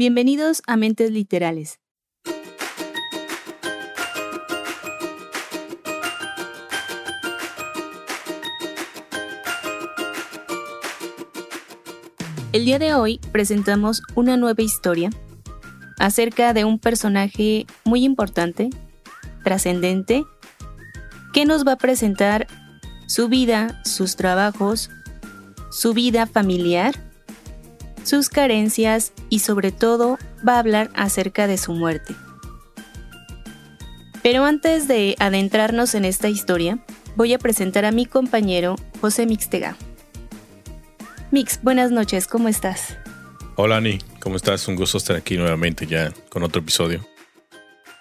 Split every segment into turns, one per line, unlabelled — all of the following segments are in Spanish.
Bienvenidos a Mentes Literales. El día de hoy presentamos una nueva historia acerca de un personaje muy importante, trascendente, que nos va a presentar su vida, sus trabajos, su vida familiar, sus carencias y sobre todo va a hablar acerca de su muerte. Pero antes de adentrarnos en esta historia, voy a presentar a mi compañero José Mixtega. Mix, buenas noches, ¿cómo estás?
Hola Ani, ¿cómo estás? Un gusto estar aquí nuevamente ya con otro episodio.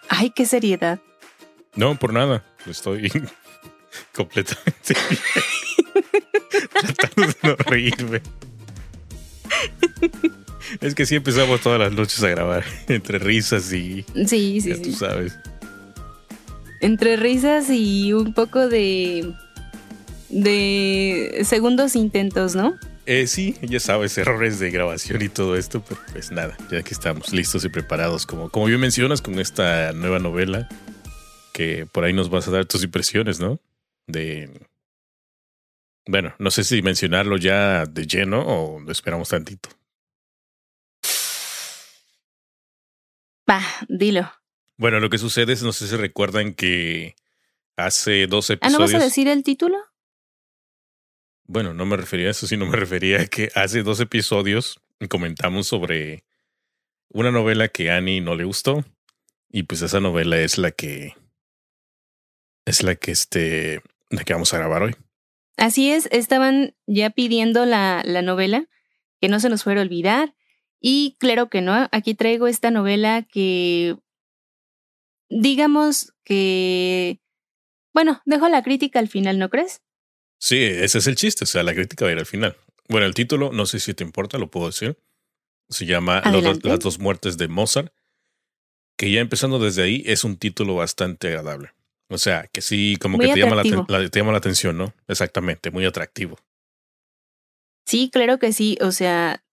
Ay, qué seriedad.
No, por nada, estoy completamente tratando de no reírme. Es que sí empezamos todas las noches a grabar, entre risas y...
Sí, sí,
ya tú sabes.
Entre risas y un poco de... de segundos intentos, ¿no?
Eh, sí, ya sabes, errores de grabación y todo esto, pero pues nada, ya que estamos listos y preparados, como, como bien mencionas, con esta nueva novela, que por ahí nos vas a dar tus impresiones, ¿no? De... Bueno, no sé si mencionarlo ya de lleno o lo esperamos tantito.
Va, dilo.
Bueno, lo que sucede es, no sé si recuerdan que hace dos
Ah,
episodios...
¿no vas a decir el título?
Bueno, no me refería a eso, sino me refería a que hace dos episodios comentamos sobre una novela que a Annie no le gustó. Y pues esa novela es la que. Es la que este. La que vamos a grabar hoy.
Así es, estaban ya pidiendo la, la novela, que no se nos fuera a olvidar. Y claro que no, aquí traigo esta novela que, digamos que, bueno, dejo la crítica al final, ¿no crees?
Sí, ese es el chiste. O sea, la crítica va a ir al final. Bueno, el título, no sé si te importa, lo puedo decir. Se llama Los. Las dos muertes de Mozart. Que ya empezando desde ahí es un título bastante agradable. O sea, que sí, como
Muy
que te llama, la, te llama la atención, ¿no? Exactamente, muy atractivo.
Sí, claro que sí, o sea,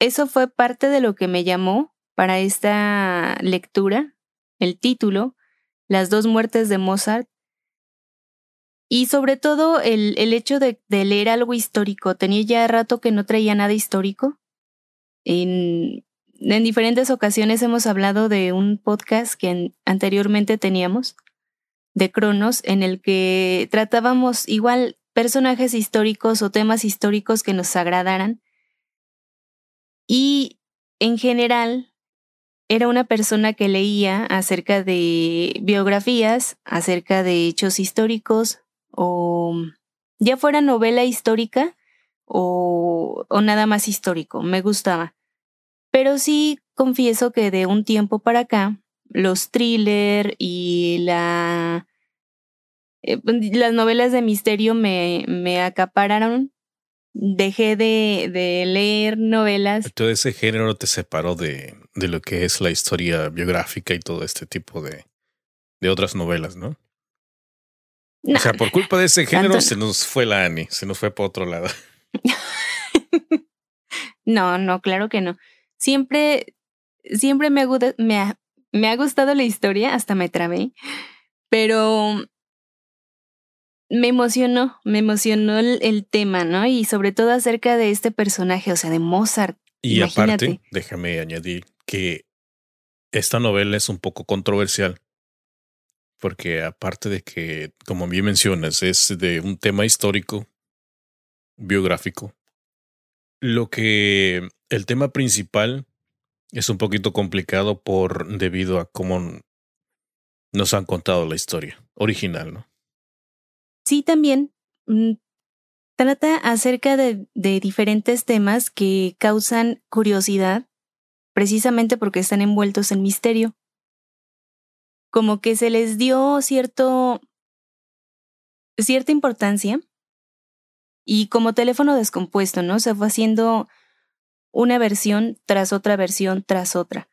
eso fue parte de lo que me llamó para esta lectura, el título, Las dos muertes de Mozart. Y sobre todo el, el hecho de, de leer algo histórico. Tenía ya rato que no traía nada histórico. En, en diferentes ocasiones hemos hablado de un podcast que en- anteriormente teníamos, de Cronos, en el que tratábamos igual personajes históricos o temas históricos que nos agradaran. Y en general era una persona que leía acerca de biografías, acerca de hechos históricos o ya fuera novela histórica o, o nada más histórico. Me gustaba. Pero sí confieso que de un tiempo para acá, los thriller y la eh, las novelas de misterio me, me acapararon. Dejé de, de leer novelas.
Todo ese género te separó de, de lo que es la historia biográfica y todo este tipo de, de otras novelas, ¿no?
No,
O sea, por culpa de ese género
Tanto
se nos fue la Annie, se nos fue para otro lado.
no, no, claro que no. Siempre, siempre me me, me ha gustado la historia, hasta me trabé, pero me emocionó, me emocionó el, el tema, ¿no? Y sobre todo acerca de este personaje, o sea, de Mozart.
Y
Imagínate.
aparte, déjame añadir que esta novela es un poco controversial. Porque aparte de que, como bien mencionas, es de un tema histórico, biográfico, lo que el tema principal es un poquito complicado por debido a cómo nos han contado la historia original, ¿no?
Sí, también mm, trata acerca de, de diferentes temas que causan curiosidad, precisamente porque están envueltos en misterio. Como que se les dio cierto cierta importancia y como teléfono descompuesto, ¿no? Se fue haciendo una versión tras otra versión tras otra.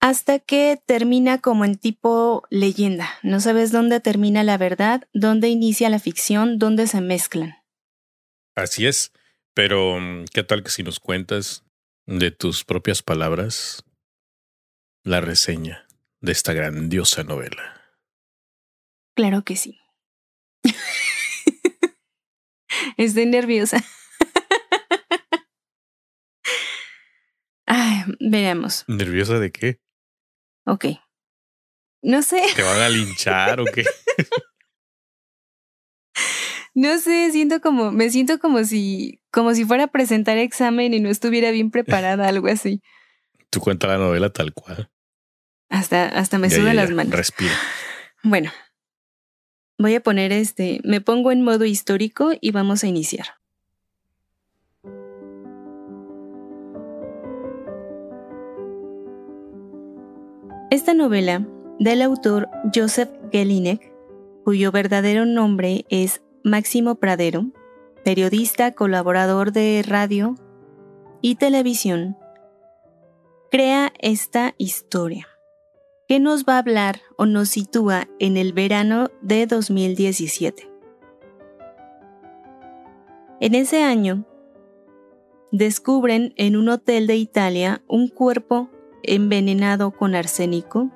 Hasta que termina como en tipo leyenda. No sabes dónde termina la verdad, dónde inicia la ficción, dónde se mezclan.
Así es. Pero, mm, ¿qué tal que si nos cuentas de tus propias palabras la reseña de esta grandiosa novela.
Claro que sí. Estoy nerviosa. Ay, veamos.
¿Nerviosa de qué?
Ok. No sé.
¿Te van a linchar o qué?
No sé, siento como, me siento como si, como si fuera a presentar examen y no estuviera bien preparada, algo así.
Tú cuenta la novela tal cual.
Hasta, hasta me sudan las manos.
Respira.
Bueno, voy a poner este, me pongo en modo histórico y vamos a iniciar. Esta novela del autor Joseph Gelinek, cuyo verdadero nombre es Máximo Pradero, periodista, colaborador de radio y televisión, crea esta historia que nos va a hablar o nos sitúa en el verano de 2017. En ese año, descubren en un hotel de Italia un cuerpo envenenado con arsénico,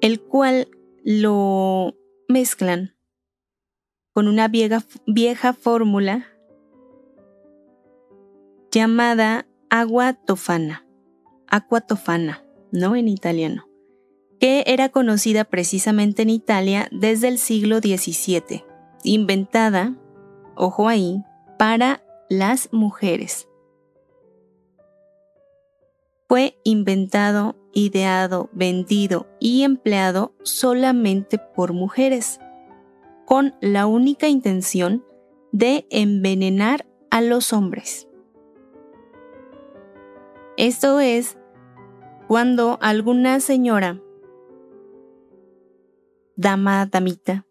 el cual lo mezclan con una vieja, fórmula llamada agua tofana, aqua tofana, ¿no? En italiano, que era conocida precisamente en Italia desde el siglo XVII, inventada, ojo ahí, para las mujeres. Fue inventado ideado, vendido y empleado solamente por mujeres, con la única intención de envenenar a los hombres. Esto es cuando alguna señora, dama, damita.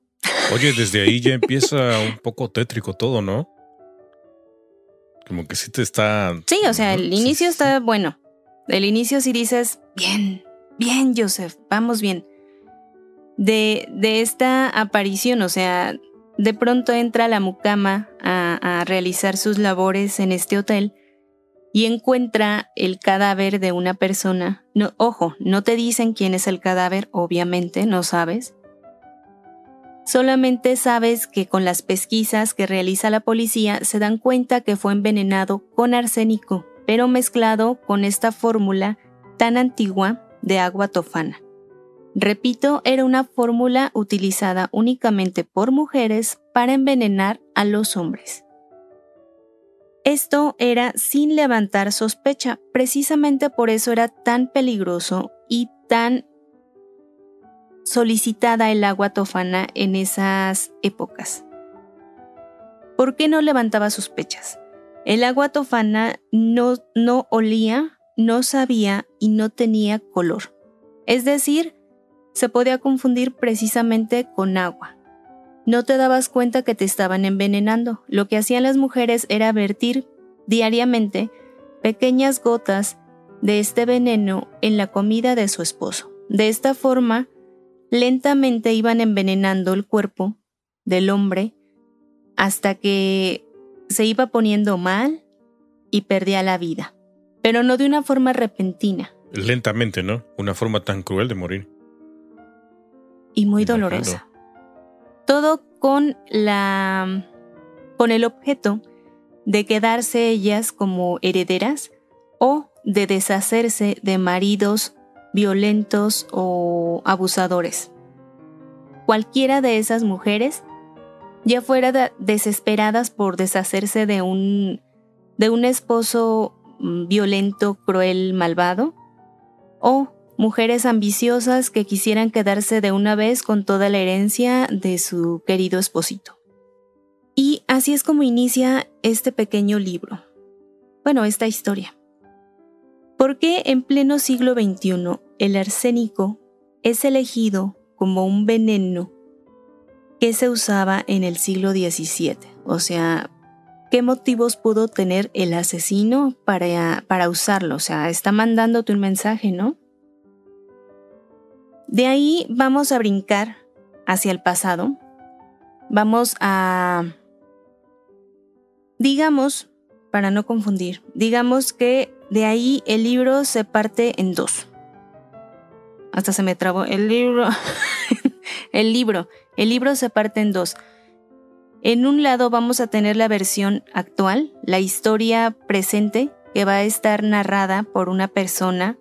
Oye, desde ahí ya empieza un poco tétrico todo, ¿no? Como que sí te está...
Sí, o sea, el inicio está bueno. Del inicio si dices, bien, bien Joseph, vamos bien. De, de esta aparición, o sea, de pronto entra la mucama a, a realizar sus labores en este hotel y encuentra el cadáver de una persona. No, ojo, no te dicen quién es el cadáver, obviamente, no sabes. Solamente sabes que con las pesquisas que realiza la policía se dan cuenta que fue envenenado con arsénico pero mezclado con esta fórmula tan antigua de agua tofana. Repito, era una fórmula utilizada únicamente por mujeres para envenenar a los hombres. Esto era sin levantar sospecha, precisamente por eso era tan peligroso y tan solicitada el agua tofana en esas épocas. ¿Por qué no levantaba sospechas? El agua tofana no, no olía, no sabía y no tenía color. Es decir, se podía confundir precisamente con agua. No te dabas cuenta que te estaban envenenando. Lo que hacían las mujeres era vertir diariamente pequeñas gotas de este veneno en la comida de su esposo. De esta forma, lentamente iban envenenando el cuerpo del hombre hasta que se iba poniendo mal y perdía la vida, pero no de una forma repentina.
Lentamente, ¿no? Una forma tan cruel de morir.
Y muy dolorosa. Todo con la con el objeto de quedarse ellas como herederas o de deshacerse de maridos violentos o abusadores. Cualquiera de esas mujeres ya fuera desesperadas por deshacerse de un, de un esposo mm, violento, cruel, malvado, o mujeres ambiciosas que quisieran quedarse de una vez con toda la herencia de su querido esposito. Y así es como inicia este pequeño libro. Bueno, esta historia. ¿Por qué en pleno siglo XXI el arsénico es elegido como un veneno ¿Qué se usaba en el siglo XVII? O sea, ¿qué motivos pudo tener el asesino para, para usarlo? O sea, está mandándote un mensaje, ¿no? De ahí vamos a brincar hacia el pasado. Vamos a, digamos, para no confundir. Digamos que de ahí el libro se parte en dos. Hasta se me trabó el libro. el libro. El libro se parte en dos. En un lado vamos a tener la versión actual, la historia presente, que va a estar narrada por una persona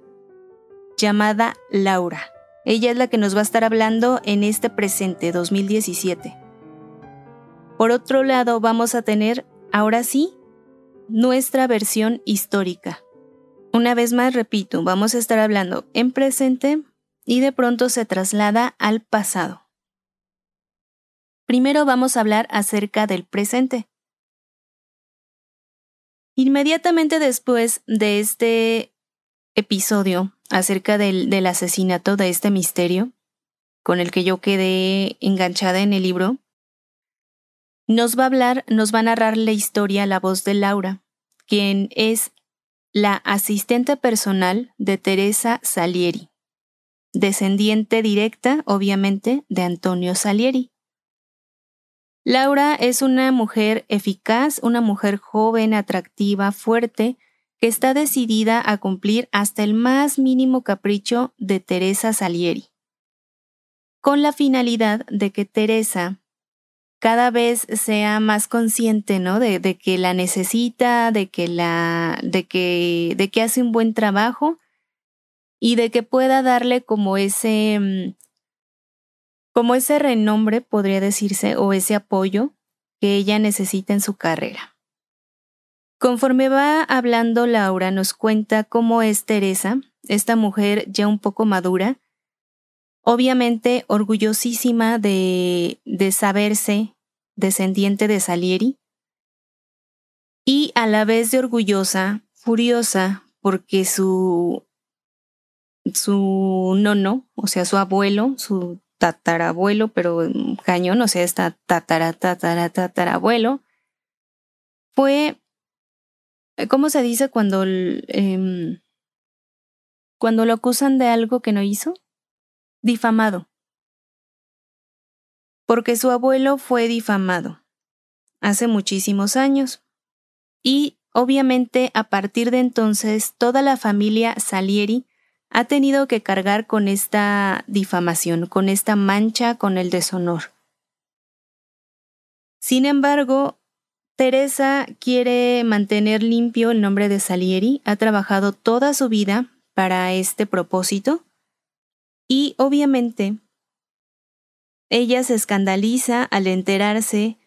llamada Laura. Ella es la que nos va a estar hablando en este presente 2017. Por otro lado, vamos a tener, ahora sí, nuestra versión histórica. Una vez más, repito, vamos a estar hablando en presente y de pronto se traslada al pasado. Primero vamos a hablar acerca del presente. Inmediatamente después de este episodio acerca del, del, asesinato de este misterio, con el que yo quedé enganchada en el libro, nos va a hablar, nos va a narrar la historia la voz de Laura, quien es la asistente personal de Teresa Salieri, descendiente directa, obviamente, de Antonio Salieri. Laura es una mujer eficaz, una mujer joven, atractiva, fuerte, que está decidida a cumplir hasta el más mínimo capricho de Teresa Salieri, con la finalidad de que Teresa cada vez sea más consciente, ¿no? De, que la necesita, de que la, de que, de que hace un buen trabajo y de que pueda darle como ese, mm, como ese renombre, podría decirse, o ese apoyo que ella necesita en su carrera. Conforme va hablando Laura, nos cuenta cómo es Teresa, esta mujer ya un poco madura, obviamente orgullosísima de, de saberse descendiente de Salieri, y a la vez de orgullosa, furiosa, porque su, su nono, o sea, su abuelo, su tatarabuelo, pero cañón, o sea, esta tatara, tatara, fue, ¿cómo se dice cuando, eh, cuando lo acusan de algo que no hizo? Difamado porque su abuelo fue difamado hace muchísimos años. Y obviamente a partir de entonces toda la familia Salieri ha tenido que cargar con esta difamación, con esta mancha, con el deshonor. Sin embargo, Teresa quiere mantener limpio el nombre de Salieri, ha trabajado toda su vida para este propósito y obviamente ella se escandaliza al enterarse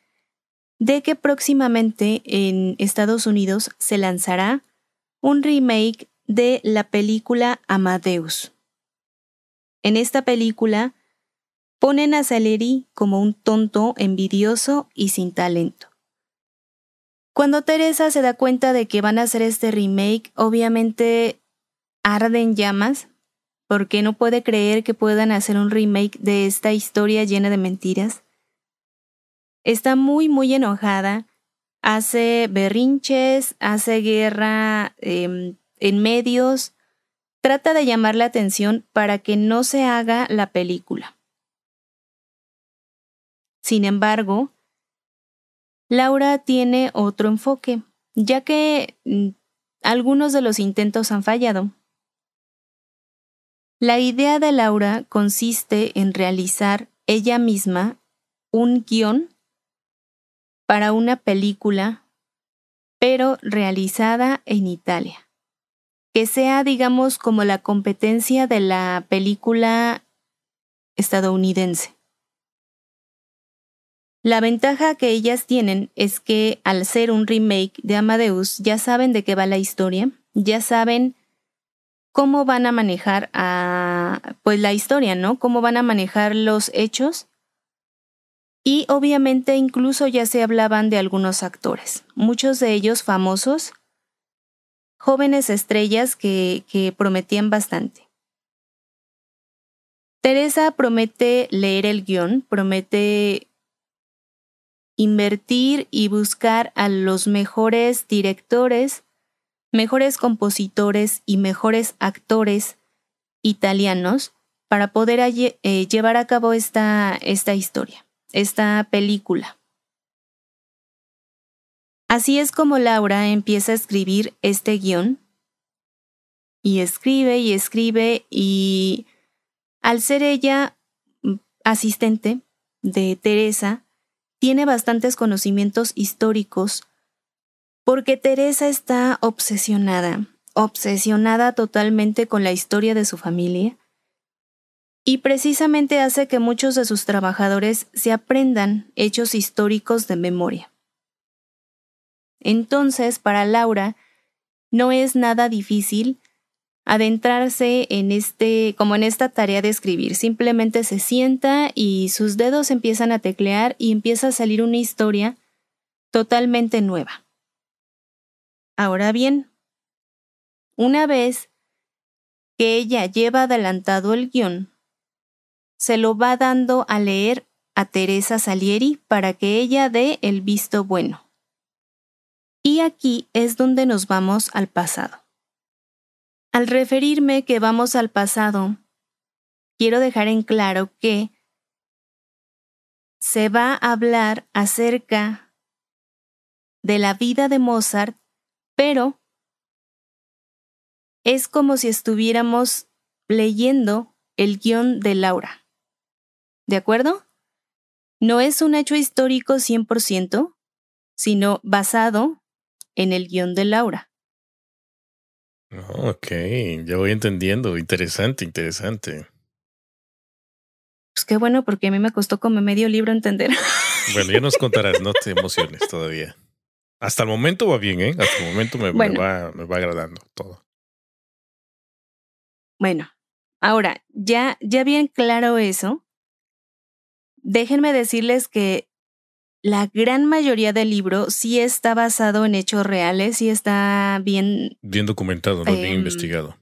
de que próximamente en Estados Unidos se lanzará un remake de la película Amadeus. En esta película ponen a Salieri como un tonto, envidioso y sin talento. Cuando Teresa se da cuenta de que van a hacer este remake, obviamente arden llamas porque no puede creer que puedan hacer un remake de esta historia llena de mentiras. Está muy, muy enojada, hace berrinches, hace guerra em, en medios, trata de llamar la atención para que no se haga la película. Sin embargo, Laura tiene otro enfoque, ya que mm, algunos de los intentos han fallado. La idea de Laura consiste en realizar ella misma un guion para una película, pero realizada en Italia, que sea, digamos, como la competencia de la película estadounidense. La ventaja que ellas tienen es que al ser un remake de Amadeus ya saben de qué va la historia, ya saben cómo van a manejar a, pues la historia, ¿no? Cómo van a manejar los hechos. Y obviamente incluso ya se hablaban de algunos actores, muchos de ellos famosos, jóvenes estrellas que, que prometían bastante. Teresa promete leer el guion, promete invertir y buscar a los mejores directores, mejores compositores y mejores actores italianos para poder eh, llevar a cabo esta, esta historia, esta película. Así es como Laura empieza a escribir este guion y escribe y escribe y al ser ella mm, asistente de Teresa, tiene bastantes conocimientos históricos porque Teresa está obsesionada, obsesionada totalmente con la historia de su familia y precisamente hace que muchos de sus trabajadores se aprendan hechos históricos de memoria. Entonces, para Laura, no es nada difícil adentrarse en este, como en esta tarea de escribir. Simplemente se sienta y sus dedos empiezan a teclear y empieza a salir una historia totalmente nueva. Ahora bien, una vez que ella lleva adelantado el guion, se lo va dando a leer a Teresa Salieri para que ella dé el visto bueno. Y aquí es donde nos vamos al pasado. Al referirme que vamos al pasado, quiero dejar en claro que se va a hablar acerca de la vida de Mozart, pero es como si estuviéramos leyendo el guion de Laura. ¿De acuerdo? No es un hecho histórico 100%, sino basado en el guion de Laura.
Ok, ya voy entendiendo. Interesante, interesante.
Pues qué bueno, porque a mí me costó como medio libro entender.
Bueno, ya nos contarás, no te emociones todavía. Hasta el momento va bien, ¿eh? Hasta el momento me, va, me va agradando todo.
Bueno, ahora, ya, ya bien claro eso, déjenme decirles que la gran mayoría del libro sí está basado en hechos reales, sí está bien...
Bien documentado, ¿no? bien em, investigado.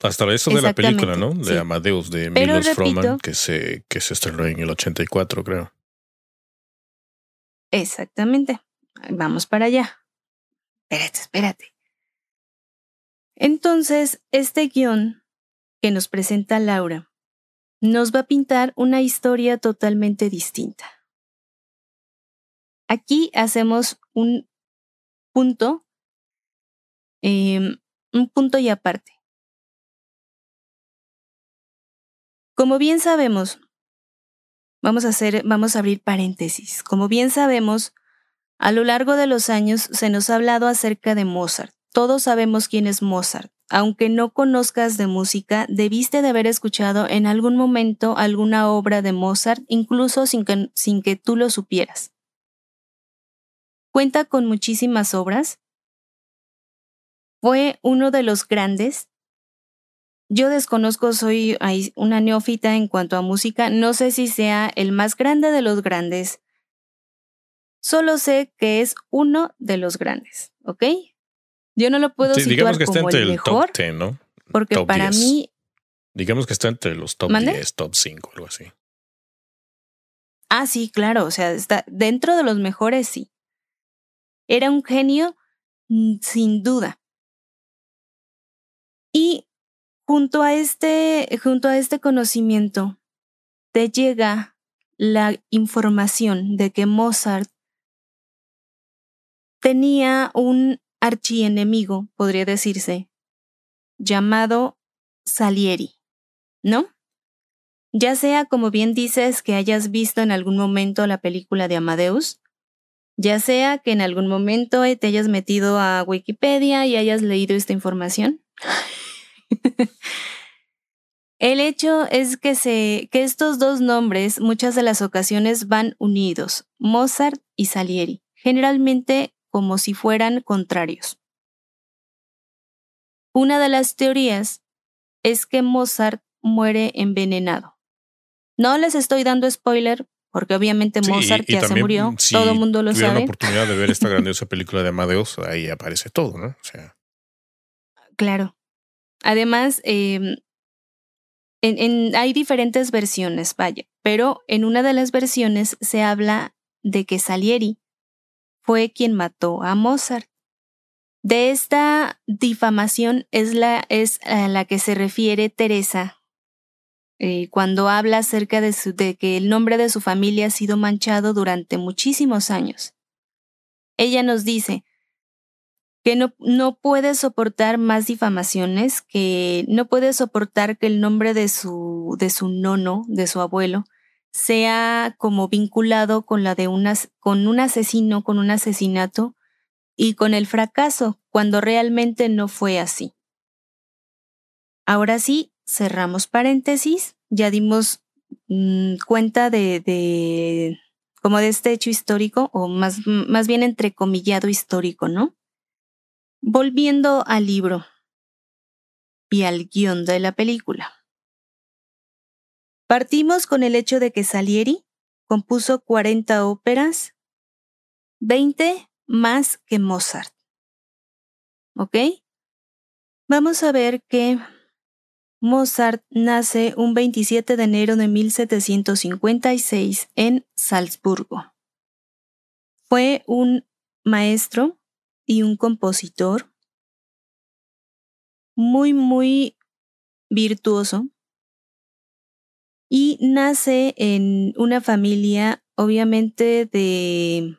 Hasta eso de la película, ¿no? De Amadeus, de Milos Froman, que se, que se estrenó en el 84, creo.
Exactamente. Vamos para allá. Espérate, espérate. Entonces, este guion que nos presenta Laura nos va a pintar una historia totalmente distinta. Aquí hacemos un punto, em, un punto y aparte. Como bien sabemos, vamos a hacer, vamos a abrir paréntesis. Como bien sabemos, a lo largo de los años se nos ha hablado acerca de Mozart. Todos sabemos quién es Mozart. Aunque no conozcas de música, debiste de haber escuchado en algún momento alguna obra de Mozart, incluso sin que, sin que tú lo supieras. Cuenta con muchísimas obras. Fue uno de los grandes. Yo desconozco, soy una neófita en cuanto a música, no sé si sea el más grande de los grandes. Solo sé que es uno de los grandes, ¿ok? Yo no lo puedo sí, situar que está como entre el, mejor, top 10, ¿no? Porque para mí
digamos que está entre los top 10, top 5, algo así.
Ah, sí, claro, o sea, está dentro de los mejores, sí. Era un genio mm, sin duda. Y junto a este, junto a este conocimiento, te llega la información de que Mozart tenía un archienemigo, podría decirse, llamado Salieri, ¿no? Ya sea, como bien dices, que hayas visto en algún momento la película de Amadeus, ya sea que en algún momento te hayas metido a Wikipedia y hayas leído esta información. El hecho es que, se, que estos dos nombres muchas de las ocasiones van unidos, Mozart y Salieri, generalmente como si fueran contrarios. Una de las teorías es que Mozart muere envenenado. No les estoy dando spoiler porque obviamente Mozart ya se murió, todo el mundo lo sabe. la
oportunidad de ver esta grandiosa película de Amadeus, ahí aparece todo, ¿no? O sea.
Claro. Además, em, hay diferentes versiones, vaya, pero en una de las versiones se habla de que Salieri fue quien mató a Mozart. De esta difamación es la, es a la que se refiere Teresa eh, cuando habla acerca de, de que el nombre de su familia ha sido manchado durante muchísimos años. ella nos dice que no, no puede soportar más difamaciones, que no puede soportar que el nombre de su, de su nono, de su abuelo, sea como vinculado con la de unas, con un asesino, con un asesinato y con el fracaso, cuando realmente no fue así. Ahora sí, cerramos paréntesis, ya dimos mm, cuenta de, de, como de este hecho histórico, o más, más bien entrecomillado histórico, ¿no? Volviendo al libro y al guion de la película. Partimos con el hecho de que Salieri compuso 40 óperas, 20 más que Mozart. ¿Ok? Vamos a ver que Mozart nace un 27 de enero de 1756 en Salzburgo. Fue un maestro y un compositor muy, muy virtuoso y nace en una familia obviamente de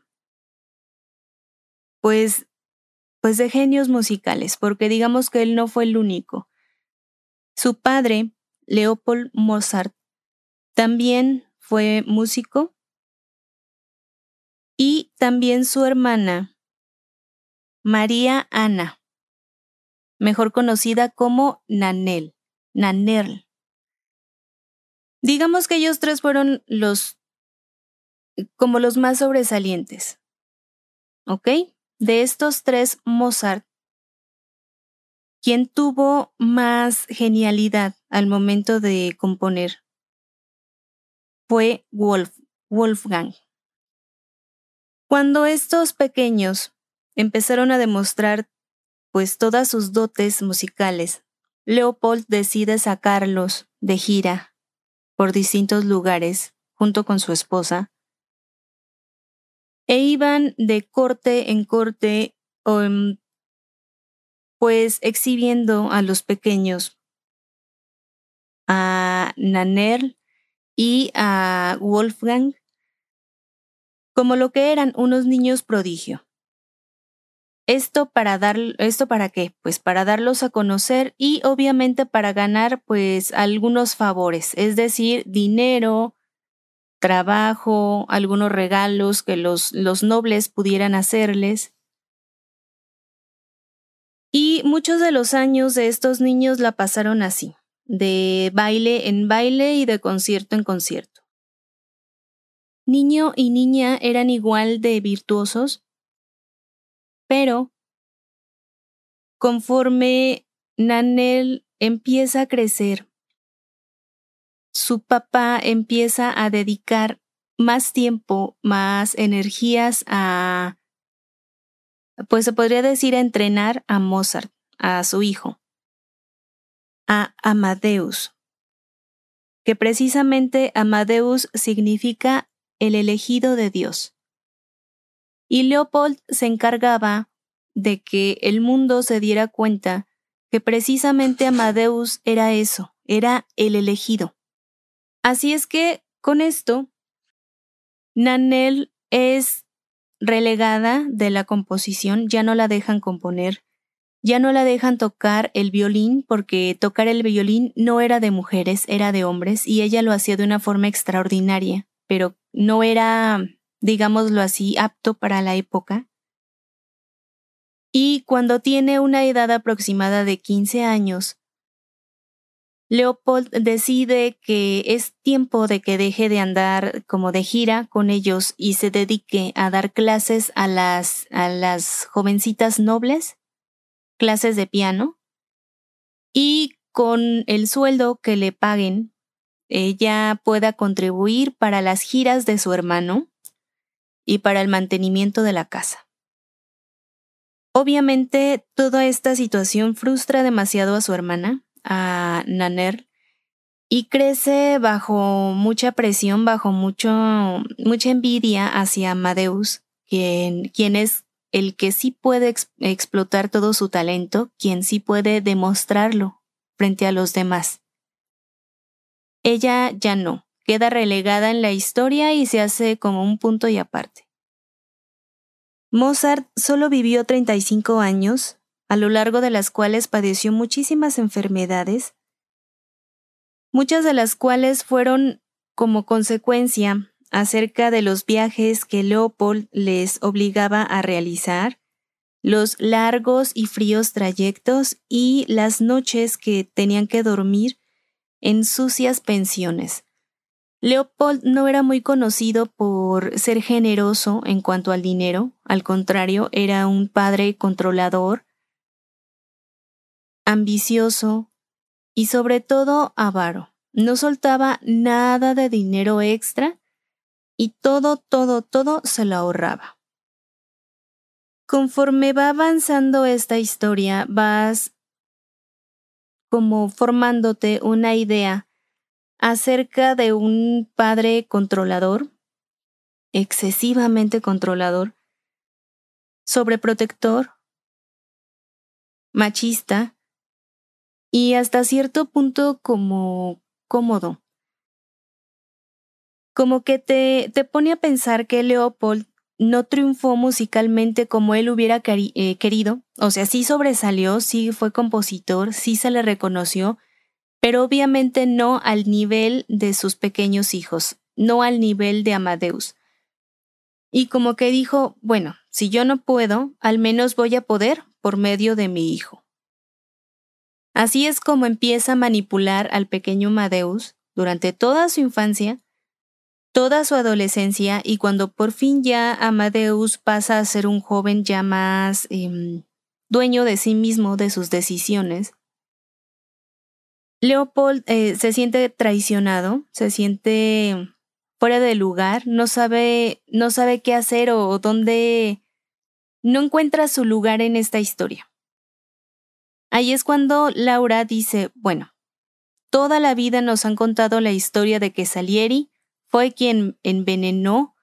pues pues de genios musicales, porque digamos que él no fue el único. Su padre, Leopold Mozart, también fue músico y también su hermana, María Ana, mejor conocida como Nanel, Nanerl. Digamos que ellos tres fueron los como los más sobresalientes. ¿Ok? De estos tres, Mozart, quien tuvo más genialidad al momento de componer, fue Wolf, Wolfgang. Cuando estos pequeños empezaron a demostrar pues todas sus dotes musicales, Leopold decide sacarlos de gira por distintos lugares junto con su esposa e iban de corte en corte pues exhibiendo a los pequeños, a Naner y a Wolfgang como lo que eran unos niños prodigio. Esto para dar, esto para qué? Pues para darlos a conocer y obviamente para ganar pues algunos favores, es decir, dinero, trabajo, algunos regalos que los, los nobles pudieran hacerles. Y muchos de los años de estos niños la pasaron así, de baile en baile y de concierto en concierto. Niño y niña eran igual de virtuosos, pero conforme Nanel empieza a crecer, su papá empieza a dedicar más tiempo, más energías a, pues se podría decir, entrenar a Mozart, a su hijo, a Amadeus, que precisamente Amadeus significa el elegido de Dios. Y Leopold se encargaba de que el mundo se diera cuenta que precisamente Amadeus era eso, era el elegido. Así es que con esto, Nanel es relegada de la composición, ya no la dejan componer, ya no la dejan tocar el violín porque tocar el violín no era de mujeres, era de hombres y ella lo hacía de una forma extraordinaria, pero no era digámoslo así, apto para la época. Y cuando tiene una edad aproximada de 15 años, Leopold decide que es tiempo de que deje de andar como de gira con ellos y se dedique a dar clases a las, jovencitas nobles, clases de piano, y con el sueldo que le paguen, ella pueda contribuir para las giras de su hermano y para el mantenimiento de la casa. Obviamente, toda esta situación frustra demasiado a su hermana, a Naner, y crece bajo mucha presión, bajo mucho, mucha envidia hacia Amadeus, quien, quien es el que sí puede explotar todo su talento, quien sí puede demostrarlo frente a los demás. Ella ya no queda relegada en la historia y se hace como un punto y aparte. Mozart solo vivió 35 años, a lo largo de las cuales padeció muchísimas enfermedades, muchas de las cuales fueron como consecuencia acerca de los viajes que Leopold les obligaba a realizar, los largos y fríos trayectos y las noches que tenían que dormir en sucias pensiones. Leopold no era muy conocido por ser generoso en cuanto al dinero, al contrario, era un padre controlador, ambicioso y sobre todo avaro. No soltaba nada de dinero extra y todo, todo, todo se lo ahorraba. Conforme va avanzando esta historia, vas como formándote una idea acerca de un padre controlador, excesivamente controlador, sobreprotector, machista y hasta cierto punto como cómodo. Como que te, te pone a pensar que Leopold no triunfó musicalmente como él hubiera eh, querido, o sea, sí sobresalió, sí fue compositor, sí se le reconoció, pero obviamente no al nivel de sus pequeños hijos, no al nivel de Amadeus. Y como que dijo, bueno, si yo no puedo, al menos voy a poder por medio de mi hijo. Así es como empieza a manipular al pequeño Amadeus durante toda su infancia, toda su adolescencia y cuando por fin ya Amadeus pasa a ser un joven ya más em, dueño de sí mismo, de sus decisiones, Leopold eh, se siente traicionado, se siente fuera de lugar, no sabe, no sabe qué hacer o dónde, no encuentra su lugar en esta historia. Ahí es cuando Laura dice, bueno, toda la vida nos han contado la historia de que Salieri fue quien envenenó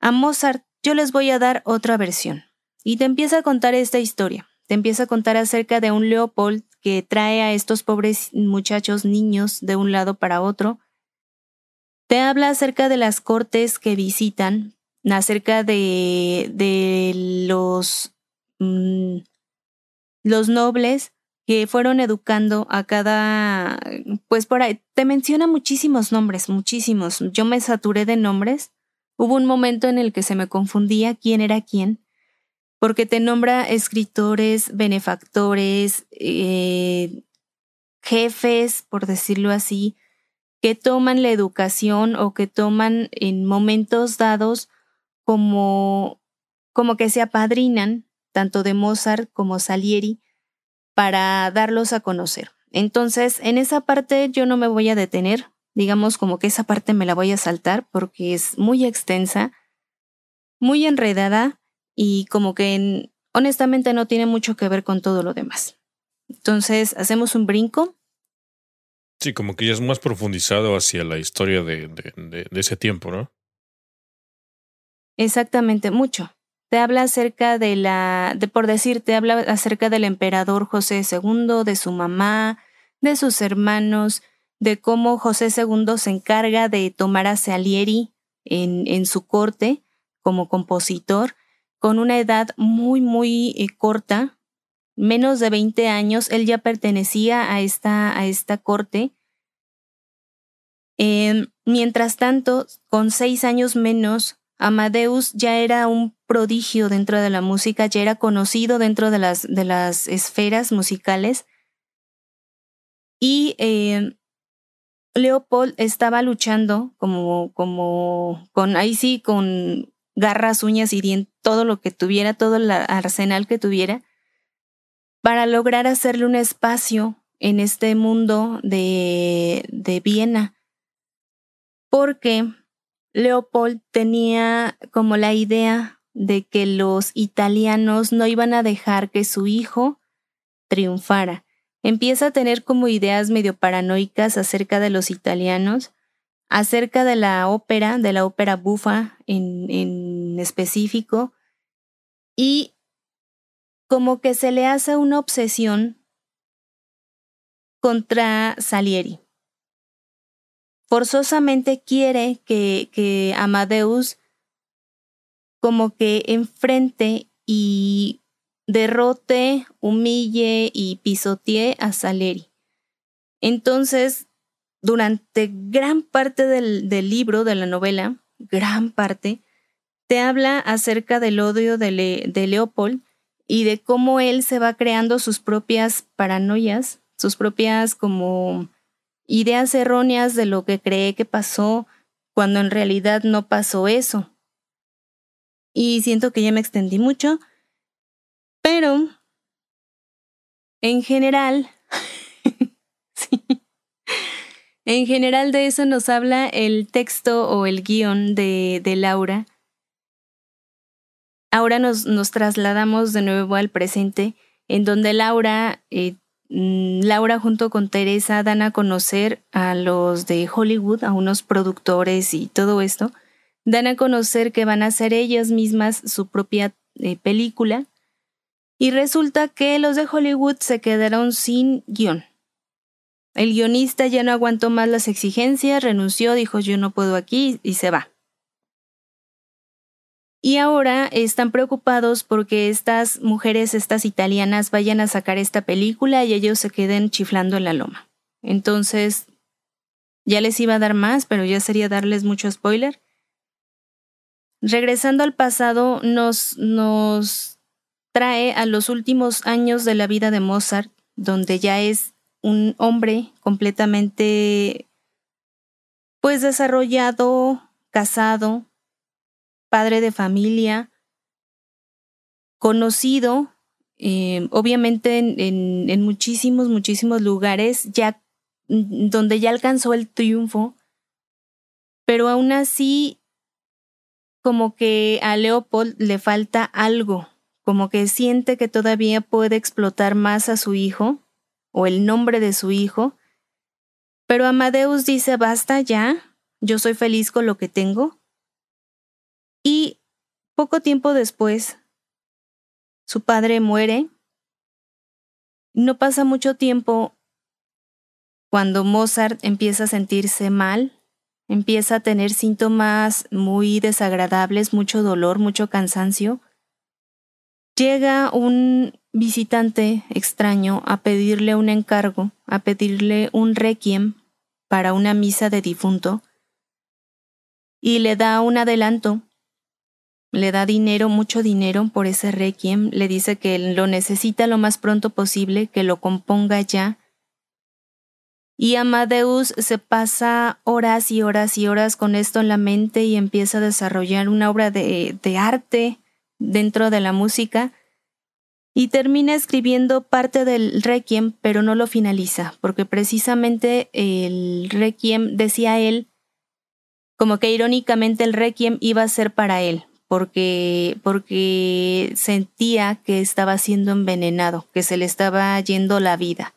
a Mozart. Yo les voy a dar otra versión. Y te empieza a contar esta historia. Te empieza a contar acerca de un Leopold que trae a estos pobres muchachos niños de un lado para otro. Te habla acerca de las cortes que visitan, acerca de, de los, mm, los nobles que fueron educando a cada, pues por ahí, te menciona muchísimos nombres, muchísimos. Yo me saturé de nombres. Hubo un momento en el que se me confundía quién era quién porque te nombra escritores, benefactores, eh, jefes, por decirlo así, que toman la educación o que toman en momentos dados como, como que se apadrinan, tanto de Mozart como Salieri, para darlos a conocer. Entonces, en esa parte yo no me voy a detener, digamos como que esa parte me la voy a saltar porque es muy extensa, muy enredada, y como que honestamente no tiene mucho que ver con todo lo demás. Entonces, hacemos un brinco.
Sí, como que ya es más profundizado hacia la historia de, de, ese tiempo, ¿no?
Exactamente, mucho. Te habla acerca de la, de por decir, te habla acerca del emperador José II, de su mamá, de sus hermanos, de cómo José II se encarga de tomar a Salieri en, en su corte como compositor con una edad muy, muy eh, corta, menos de 20 años, él ya pertenecía a esta, a esta corte. Em, mientras tanto, con seis años menos, Amadeus ya era un prodigio dentro de la música, ya era conocido dentro de las, de las esferas musicales. Y eh, Leopold estaba luchando como, como, con, ahí sí, con garras, uñas y dientes, todo lo que tuviera, todo el arsenal que tuviera, para lograr hacerle un espacio en este mundo de, de Viena. Porque Leopold tenía como la idea de que los italianos no iban a dejar que su hijo triunfara. Empieza a tener como ideas medio paranoicas acerca de los italianos acerca de la ópera, de la ópera bufa en, en específico, y como que se le hace una obsesión contra Salieri. Forzosamente quiere que, que Amadeus como que enfrente y derrote, humille y pisotee a Saleri. Entonces, durante gran parte del, libro, de la novela, gran parte, te habla acerca del odio de, de Leopold y de cómo él se va creando sus propias paranoias, sus propias como ideas erróneas de lo que cree que pasó, cuando en realidad no pasó eso. Y siento que ya me extendí mucho, pero en general, sí, en general de eso nos habla el texto o el guion de, de Laura. Ahora nos, nos, trasladamos de nuevo al presente, en donde Laura, eh, mm, Laura junto con Teresa dan a conocer a los de Hollywood, a unos productores y todo esto, dan a conocer que van a hacer ellas mismas su propia eh, película y resulta que los de Hollywood se quedaron sin guion. El guionista ya no aguantó más las exigencias, renunció, dijo yo no puedo aquí y se va. Y ahora están preocupados porque estas mujeres, estas italianas, vayan a sacar esta película y ellos se queden chiflando en la loma. Entonces, ya les iba a dar más, pero ya sería darles mucho spoiler. Regresando al pasado, nos, nos trae a los últimos años de la vida de Mozart, donde ya es un hombre completamente pues desarrollado, casado, padre de familia, conocido, eh, obviamente en, en, muchísimos, muchísimos lugares, ya donde ya alcanzó el triunfo, pero aún así como que a Leopold le falta algo, como que siente que todavía puede explotar más a su hijo o el nombre de su hijo, pero Amadeus dice basta ya, yo soy feliz con lo que tengo. Y poco tiempo después, su padre muere. No pasa mucho tiempo cuando Mozart empieza a sentirse mal, empieza a tener síntomas muy desagradables, mucho dolor, mucho cansancio. Llega un visitante extraño a pedirle un encargo, a pedirle un requiem para una misa de difunto, y le da un adelanto, le da dinero, mucho dinero por ese requiem, le dice que lo necesita lo más pronto posible, que lo componga ya, y Amadeus se pasa horas y horas y horas con esto en la mente y empieza a desarrollar una obra de, arte dentro de la música y termina escribiendo parte del requiem, pero no lo finaliza, porque precisamente el requiem, decía él, como que irónicamente el requiem iba a ser para él, porque, porque sentía que estaba siendo envenenado, que se le estaba yendo la vida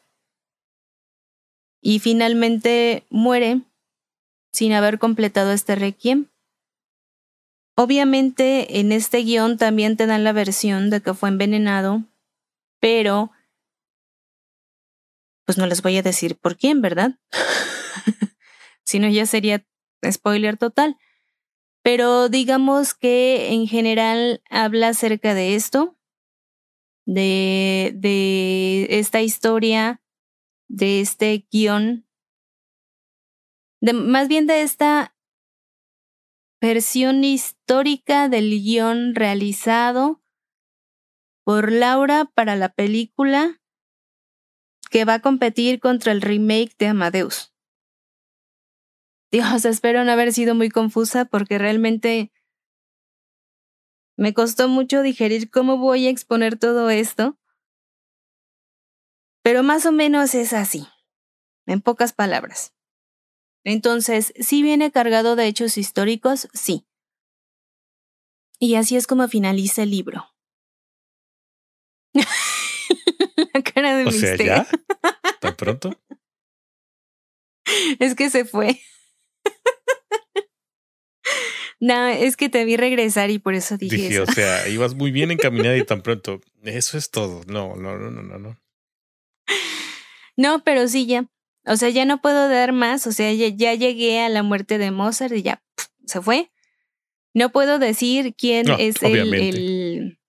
y finalmente muere sin haber completado este requiem. Obviamente en este guion también te dan la versión de que fue envenenado, pero pues no les voy a decir por quién, ¿verdad? si no ya sería spoiler total. Pero digamos que en general habla acerca de esto, de, de esta historia de este guion, más bien de esta versión histórica del guion realizado por Laura para la película que va a competir contra el remake de Amadeus. Dios, espero no haber sido muy confusa porque realmente me costó mucho digerir cómo voy a exponer todo esto. Pero más o menos es así, en pocas palabras. Entonces, ¿sí viene cargado de hechos históricos? Sí. Y así es como finaliza el libro. La cara de
o sea, ¿ya? ¿Tan pronto?
es que se fue. no, es que te vi regresar y por eso dije,
dije
eso.
o sea, ibas muy bien encaminada y tan pronto. Eso es todo. No, no, no, no, no.
No, pero sí ya. O sea, ya no puedo dar más. O sea, ya, ya llegué a la muerte de Mozart y ya se fue. No puedo decir quién
No,
es el, el,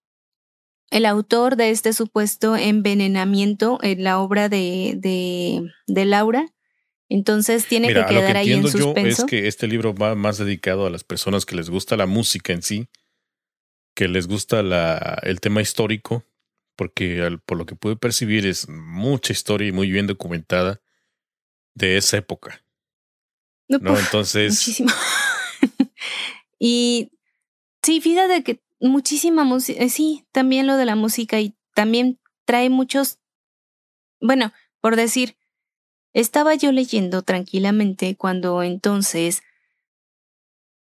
el autor de este supuesto envenenamiento en la obra de, de, de Laura. Entonces tiene
Mira,
que
a lo que
quedar ahí en
entiendo yo
suspenso.
es que este libro va más dedicado a las personas que les gusta la música en sí, que les gusta la, el tema histórico, porque al- por lo que pude percibir es mucha historia y muy bien documentada de esa época,
No,
¿no?
puf,
Entonces,
muchísimo. y sí, fíjate que muchísima música, sí, también lo de la música y también trae muchos, bueno, por decir, estaba yo leyendo tranquilamente cuando entonces